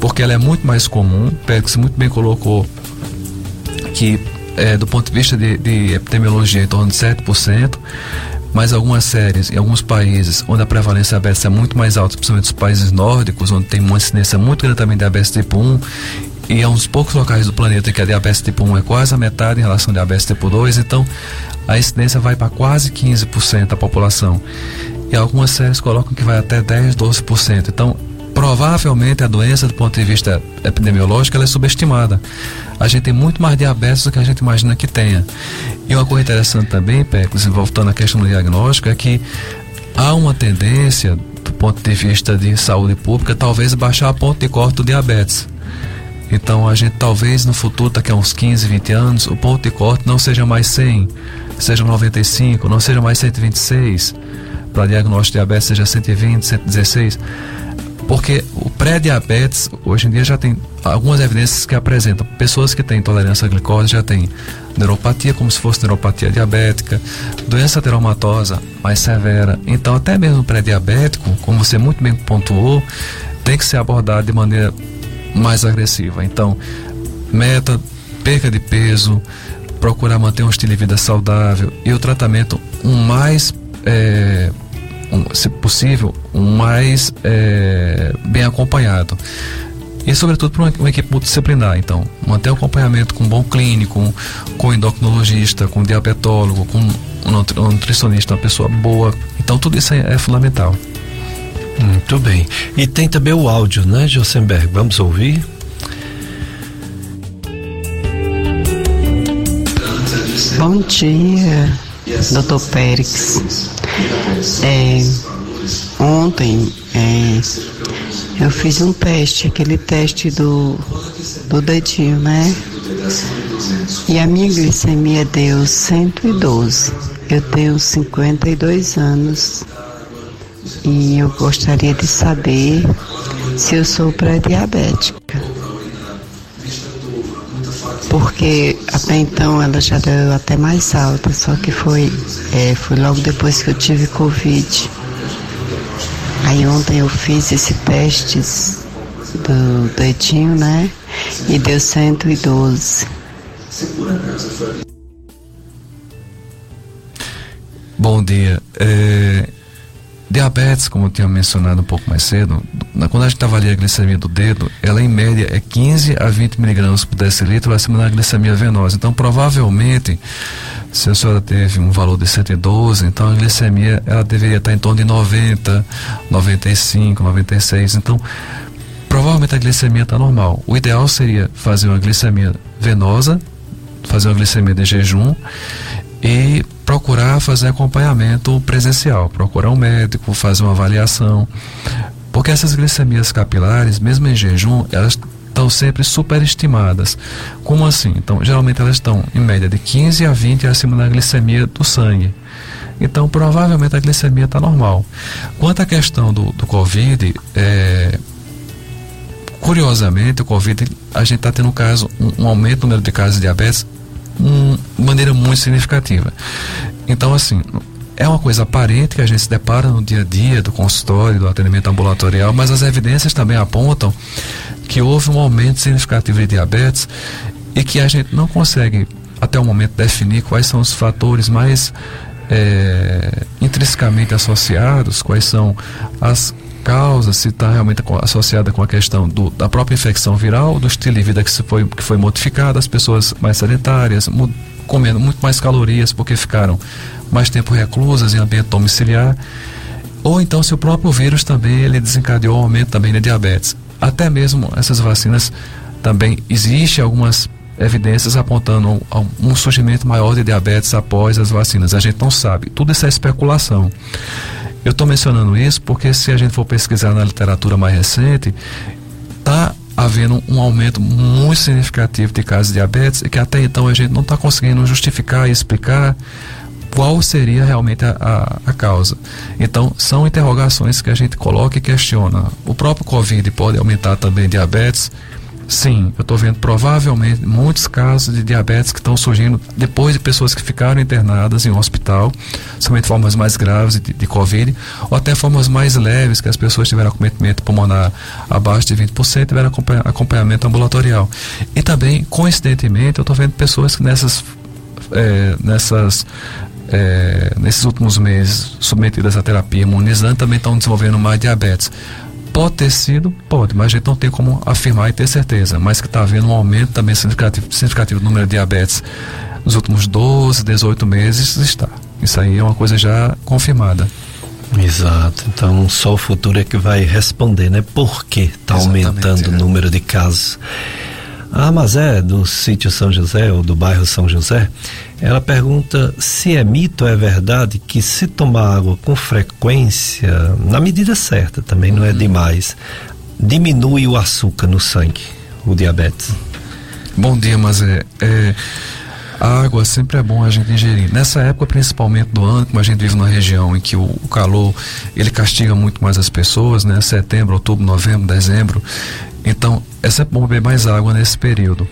porque ela é muito mais comum, Pérez muito bem colocou que é, do ponto de vista de, de epidemiologia em torno de 7%, mas algumas séries em alguns países onde a prevalência diabetes é muito mais alta, principalmente os países nórdicos, onde tem uma incidência muito grande também de diabetes tipo 1, e é um dos poucos locais do planeta em que a diabetes tipo 1 é quase a metade em relação à diabetes tipo 2, então a incidência vai para quase 15% da população e algumas séries colocam que vai até 10, 12%. Então, provavelmente a doença do ponto de vista epidemiológico ela é subestimada. A gente tem muito mais diabetes do que a gente imagina que tenha. E uma coisa interessante também, Pecos, voltando à questão do diagnóstico, é que há uma tendência, do ponto de vista de saúde pública, talvez baixar a ponto de corte do diabetes. Então a gente talvez no futuro, daqui a uns 15, 20 anos, o ponto de corte não seja mais 100, seja 95, não seja mais 126, para diagnóstico de diabetes seja 120, 116. Porque o pré-diabetes, hoje em dia, já tem algumas evidências que apresentam pessoas que têm intolerância à glicose já têm neuropatia, como se fosse neuropatia diabética, doença teromatosa mais severa. Então, até mesmo pré-diabético, como você muito bem pontuou, tem que ser abordado de maneira mais agressiva. Então, meta, perca de peso, procurar manter um estilo de vida saudável e o tratamento mais é, um, se possível, um mais é, bem acompanhado. E, sobretudo, para uma, uma, equipe multidisciplinar. Então, manter o acompanhamento com um bom clínico, com endocrinologista, com diabetólogo, com um nutricionista, uma pessoa boa. Então, tudo isso é, é fundamental. Muito bem. E tem também o áudio, né, Josenberg? Vamos ouvir? Bom dia, doutor Pérez. É, ontem é, eu fiz um teste, aquele teste do, do dedinho, né? E a minha glicemia deu 112. Eu tenho 52 anos e eu gostaria de saber se eu sou pré-diabética. Porque até então ela já deu até mais alta, só que foi, é, foi logo depois que eu tive Covid. Aí ontem eu fiz esse teste do dedinho, né? E deu 112. Bom dia. É, Diabetes, como eu tinha mencionado um pouco mais cedo, quando a gente avalia a glicemia do dedo, ela em média é 15 a 20 miligramas por decilitro acima da glicemia venosa. Então, provavelmente, se a senhora teve um valor de 112, então a glicemia ela deveria estar em torno de 90, 95, 96. Então, provavelmente a glicemia está normal. O ideal seria fazer uma glicemia venosa, fazer uma glicemia de jejum e procurar fazer acompanhamento presencial, procurar um médico, fazer uma avaliação, porque essas glicemias capilares, mesmo em jejum, elas estão sempre superestimadas. Como assim? Então, geralmente elas estão em média de 15 a 20 acima da glicemia do sangue. Então, provavelmente a glicemia está normal. Quanto à questão do, do Covid, é, curiosamente, o Covid, a gente está tendo um caso, um, um aumento no número de casos de diabetes de maneira muito significativa. Então, assim, é uma coisa aparente que a gente se depara no dia a dia do consultório, do atendimento ambulatorial, mas as evidências também apontam que houve um aumento significativo de diabetes e que a gente não consegue, até o momento, definir quais são os fatores mais é, intrinsecamente associados, quais são as causa, se está realmente associada com a questão do, da própria infecção viral, do estilo de vida que, se foi, que foi modificado, as pessoas mais sedentárias, comendo muito mais calorias porque ficaram mais tempo reclusas em ambiente domiciliar, ou então se o próprio vírus também ele desencadeou o aumento também da diabetes. Até mesmo essas vacinas também existe algumas evidências apontando um, um surgimento maior de diabetes após as vacinas. A gente não sabe. Tudo isso é especulação. Eu estou mencionando isso porque se a gente for pesquisar na literatura mais recente, está havendo um aumento muito significativo de casos de diabetes e que até então a gente não está conseguindo justificar e explicar qual seria realmente a, a, a, causa. Então, são interrogações que a gente coloca e questiona. O próprio Covid pode aumentar também diabetes? Sim, eu estou vendo provavelmente muitos casos de diabetes que estão surgindo depois de pessoas que ficaram internadas em um hospital, somente formas mais graves de, de Covid, ou até formas mais leves, que as pessoas tiveram acometimento pulmonar abaixo de 20%, tiveram acompanhamento ambulatorial. E também, coincidentemente, eu estou vendo pessoas que nessas, é, nessas é, nesses últimos meses submetidas à terapia imunizante também estão desenvolvendo mais diabetes. Pode ter sido, pode, mas a gente não tem como afirmar e ter certeza. Mas que está havendo um aumento também significativo, significativo do número de diabetes nos últimos 12, 18 meses, está. Isso aí é uma coisa já confirmada. Exato. Então só o futuro é que vai responder, né? Por que está aumentando é. o número de casos? A Amazé, do sítio São José, ou do bairro São José, ela pergunta se é mito ou é verdade que se tomar água com frequência, na medida certa, também não é uhum. demais, diminui o açúcar no sangue, o diabetes. Bom dia, Amazé. É, a água sempre é bom a gente ingerir. Nessa época, principalmente do ano, como a gente vive numa região em que o, o calor ele castiga muito mais as pessoas, né? Setembro, outubro, novembro, dezembro. Então, é sempre bom beber mais água nesse período.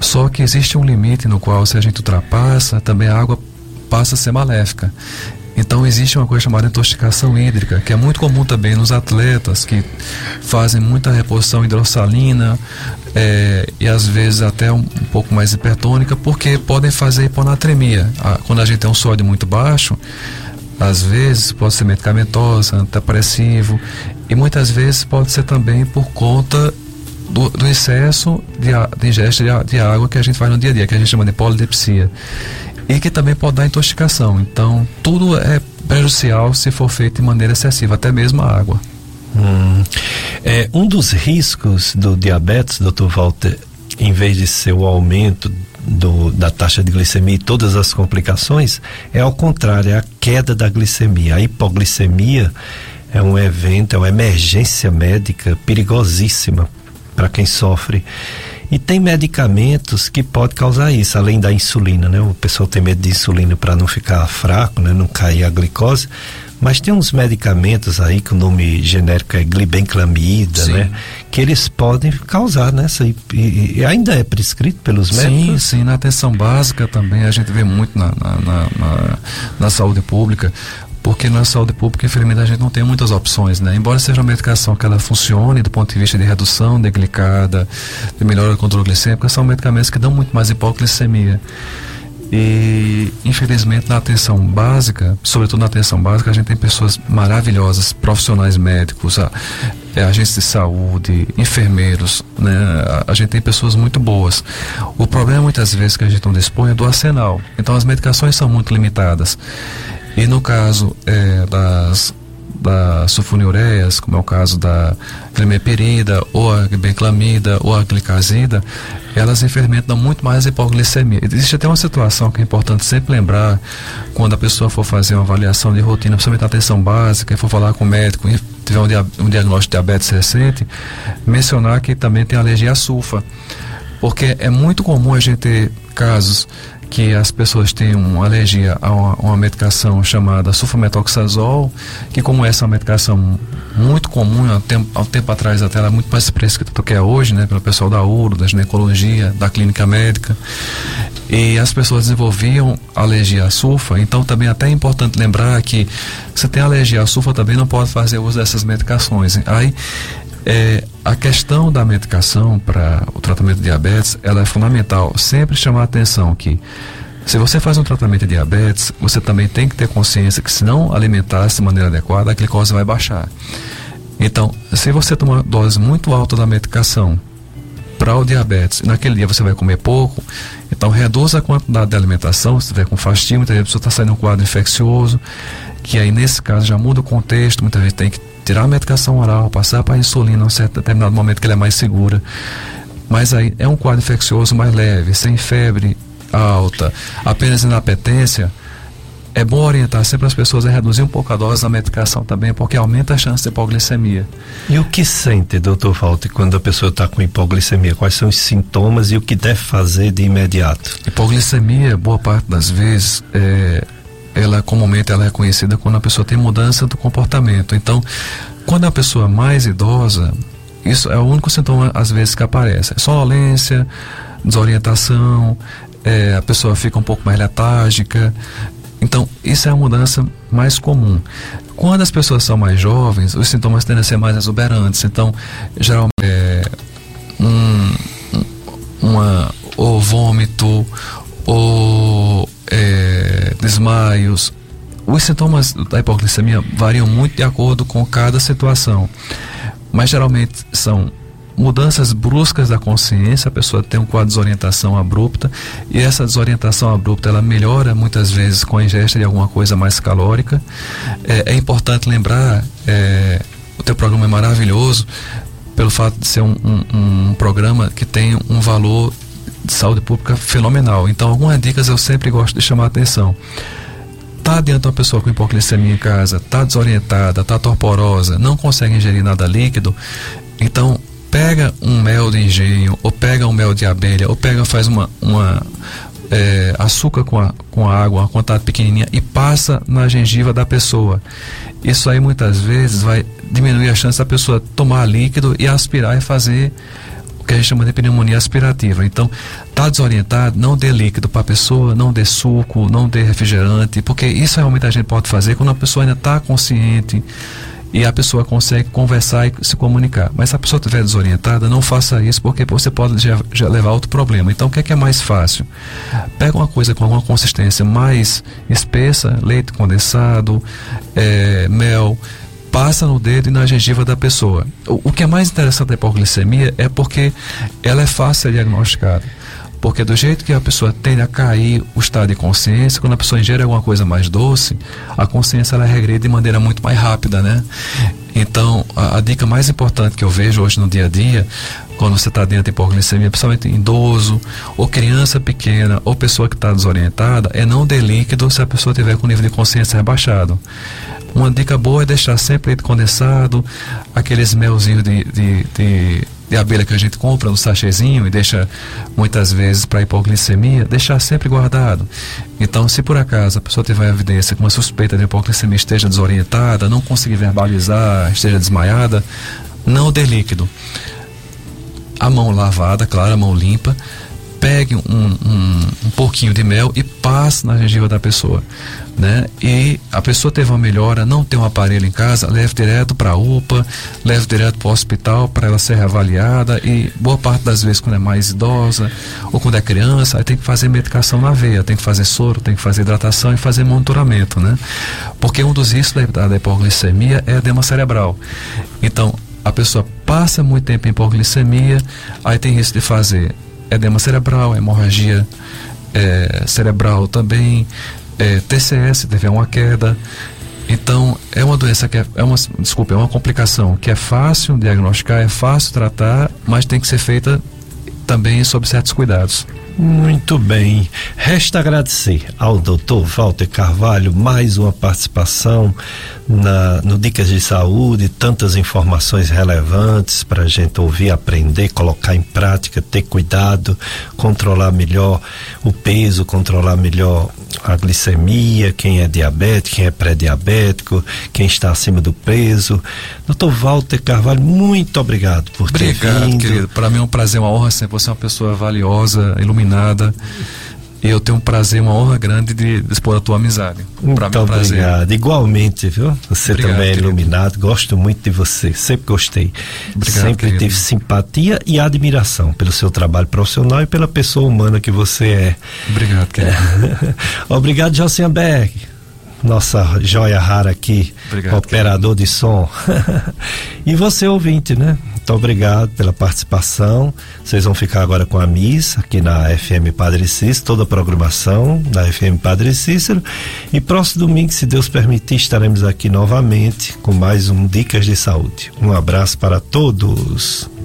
Só que existe um limite no qual, se a gente ultrapassa, também a água passa a ser maléfica. Então existe uma coisa chamada intoxicação hídrica, que é muito comum também nos atletas que fazem muita reposição hidrossalina é, e às vezes até um, um, pouco mais hipertônica, porque podem fazer hiponatremia. quando a gente tem um sódio muito baixo, às vezes pode ser medicamentosa, antidepressivo e muitas vezes pode ser também por conta do, do excesso de, de de, de, água que a gente faz no dia a dia, que a gente chama de polidepsia. E que também pode dar intoxicação. Então, tudo é prejudicial se for feito de maneira excessiva, até mesmo a água. Hum. É, um dos riscos do diabetes, doutor Walter, em vez de ser o aumento do, da taxa de glicemia e todas as complicações, é ao contrário, é a queda da glicemia. A hipoglicemia é um evento, é uma emergência médica perigosíssima para quem sofre. E tem medicamentos que pode causar isso, além da insulina, né? O pessoal tem medo de insulina para não ficar fraco, né? Não cair a glicose. Mas tem uns medicamentos aí que o nome genérico é glibenclamida, sim. né? Que eles podem causar nessa né? e, e, ainda é prescrito pelos médicos? Sim, sim. Na atenção básica também a gente vê muito na, na, na, na saúde pública porque na saúde pública, infelizmente, a gente não tem muitas opções, né? Embora seja uma medicação que ela funcione do ponto de vista de redução de glicada, de melhora do controle glicêmico, são medicamentos que dão muito mais hipoglicemia. E, infelizmente, na atenção básica, sobretudo na atenção básica, a gente tem pessoas maravilhosas, profissionais médicos, a, é, agentes de saúde, enfermeiros, né? A, a, gente tem pessoas muito boas. O problema, muitas vezes, que a gente não dispõe é do arsenal. Então, as medicações são muito limitadas. E no caso é, das, das sulfonilureias, como é o caso da glimeperida, ou a benclamida, ou a glicazida, elas dão muito mais hipoglicemia. Existe até uma situação que é importante sempre lembrar quando a pessoa for fazer uma avaliação de rotina, principalmente na atenção básica, e for falar com o médico, e tiver um, dia, um diagnóstico de diabetes recente, mencionar que também tem alergia à sulfa. Porque é muito comum a gente ter casos que as pessoas têm uma alergia a uma, uma medicação chamada sulfametoxazol, que como essa é uma medicação muito comum, há tempo, há um tempo atrás até ela é muito mais prescrita do que é hoje, né, pelo pessoal da URO, da ginecologia, da clínica médica, e as pessoas desenvolviam alergia à sulfa, então também até é importante lembrar que se tem alergia à sulfa também não pode fazer uso dessas medicações. Aí é, a questão da medicação para o tratamento de diabetes, ela é fundamental. Sempre chamar a atenção que se você faz um tratamento de diabetes, você também tem que ter consciência que se não alimentar de maneira adequada, a glicose vai baixar. Então, se você tomar dose muito alta da medicação para o diabetes, naquele dia você vai comer pouco, então reduza a quantidade de alimentação, se estiver com fastio, muitas vezes a pessoa está saindo um quadro infeccioso, que aí nesse caso já muda o contexto, muitas vezes tem que tirar a medicação oral, passar para a insulina em um certo determinado momento que ela é mais segura. Mas aí é um quadro infeccioso mais leve, sem febre alta, apenas inapetência. É bom orientar sempre as pessoas a reduzir um pouco a dose da medicação também, porque aumenta a chance de hipoglicemia. E o que sente, doutor Walter, quando a pessoa está com hipoglicemia? Quais são os sintomas e o que deve fazer de imediato? Hipoglicemia, boa parte das vezes, é, ela comumente ela é conhecida quando a pessoa tem mudança do comportamento. Então, quando a pessoa é mais idosa, isso é o único sintoma às vezes que aparece. É sonolência, desorientação, é, a pessoa fica um pouco mais letárgica. Então, isso é a mudança mais comum. Quando as pessoas são mais jovens, os sintomas tendem a ser mais exuberantes. Então, geralmente, é, um, uma, ou vômito, ou é, desmaios. Os sintomas da hipoglicemia variam muito de acordo com cada situação, mas geralmente são mudanças bruscas da consciência, a pessoa tem um quadro de desorientação abrupta e essa desorientação abrupta ela melhora muitas vezes com a ingesta de alguma coisa mais calórica. É, é importante lembrar, é, o teu programa é maravilhoso pelo fato de ser um, um, um programa que tem um valor de saúde pública fenomenal. Então, algumas dicas eu sempre gosto de chamar a atenção está diante uma pessoa com hipoglicemia em casa, está desorientada, está torporosa, não consegue ingerir nada líquido, então pega um mel de engenho, ou pega um mel de abelha, ou pega, faz uma, uma é, açúcar com, a, com a água, uma quantidade pequenininha, e passa na gengiva da pessoa. Isso aí muitas vezes vai diminuir a chance da pessoa tomar líquido e aspirar e fazer que a gente chama de pneumonia aspirativa. Então, tá desorientado, não dê líquido para a pessoa, não dê suco, não dê refrigerante, porque isso realmente a gente pode fazer quando a pessoa ainda está consciente e a pessoa consegue conversar e se comunicar. Mas se a pessoa estiver desorientada, não faça isso, porque você pode já, já levar outro problema. Então, o que é, que é mais fácil? Pega uma coisa com uma consistência mais espessa, leite condensado, é, mel, passa no dedo e na gengiva da pessoa. O, o que é mais interessante da hipoglicemia é porque ela é fácil de diagnosticar. Porque do jeito que a pessoa tende a cair o estado de consciência, quando a pessoa ingere alguma coisa mais doce, a consciência ela regride de maneira muito mais rápida, né? Então, a, a dica mais importante que eu vejo hoje no dia a dia, quando você está dentro de hipoglicemia, principalmente idoso, ou criança pequena, ou pessoa que está desorientada, é não dê líquido se a pessoa tiver com nível de consciência rebaixado. Uma dica boa é deixar sempre condensado, aqueles melzinhos de, de, de, de, abelha que a gente compra no sachêzinho e deixa muitas vezes para hipoglicemia, deixar sempre guardado. Então, se por acaso a pessoa tiver evidência que uma suspeita de hipoglicemia esteja desorientada, não conseguir verbalizar, esteja desmaiada, não dê líquido. A mão lavada, claro, a mão limpa, pegue um, um, um pouquinho de mel e passe na gengiva da pessoa né? E a pessoa teve uma melhora, não tem um aparelho em casa, leve direto para a UPA, leve direto para o hospital para ela ser reavaliada e boa parte das vezes quando é mais idosa ou quando é criança, aí tem que fazer medicação na veia, tem que fazer soro, tem que fazer hidratação e fazer monitoramento, né? Porque um dos riscos da, da hipoglicemia é edema cerebral. Então, a pessoa passa muito tempo em hipoglicemia, aí tem risco de fazer edema cerebral, hemorragia é, cerebral também, é, TCS teve uma queda. Então, é uma doença que é, é uma, desculpa, é uma complicação que é fácil diagnosticar, é fácil tratar, mas tem que ser feita também sob certos cuidados. Muito bem. Resta agradecer ao doutor Walter Carvalho mais uma participação na, no Dicas de Saúde, tantas informações relevantes para a gente ouvir, aprender, colocar em prática, ter cuidado, controlar melhor o peso, controlar melhor a glicemia, quem é diabético, quem é pré-diabético, quem está acima do peso. Doutor Walter Carvalho, muito obrigado por obrigado, ter vindo. Obrigado, querido. Para mim é um prazer, uma honra sempre. Você é uma pessoa valiosa, iluminada. E eu tenho um prazer, uma honra grande de expor a tua amizade. Muito mim é um obrigado. Igualmente, viu? Você obrigado, também é querido. iluminado. Gosto muito de você. Sempre gostei. Obrigado, Sempre querido. tive simpatia e admiração pelo seu trabalho profissional e pela pessoa humana que você é. Obrigado, querido. obrigado, Josenberg nossa joia rara aqui, obrigado, operador querido. de som. e você, ouvinte, né? Muito obrigado pela participação. Vocês vão ficar agora com a missa aqui na FM Padre Cícero, toda a programação da FM Padre Cícero. E próximo domingo, se Deus permitir, estaremos aqui novamente com mais um Dicas de Saúde. Um abraço para todos.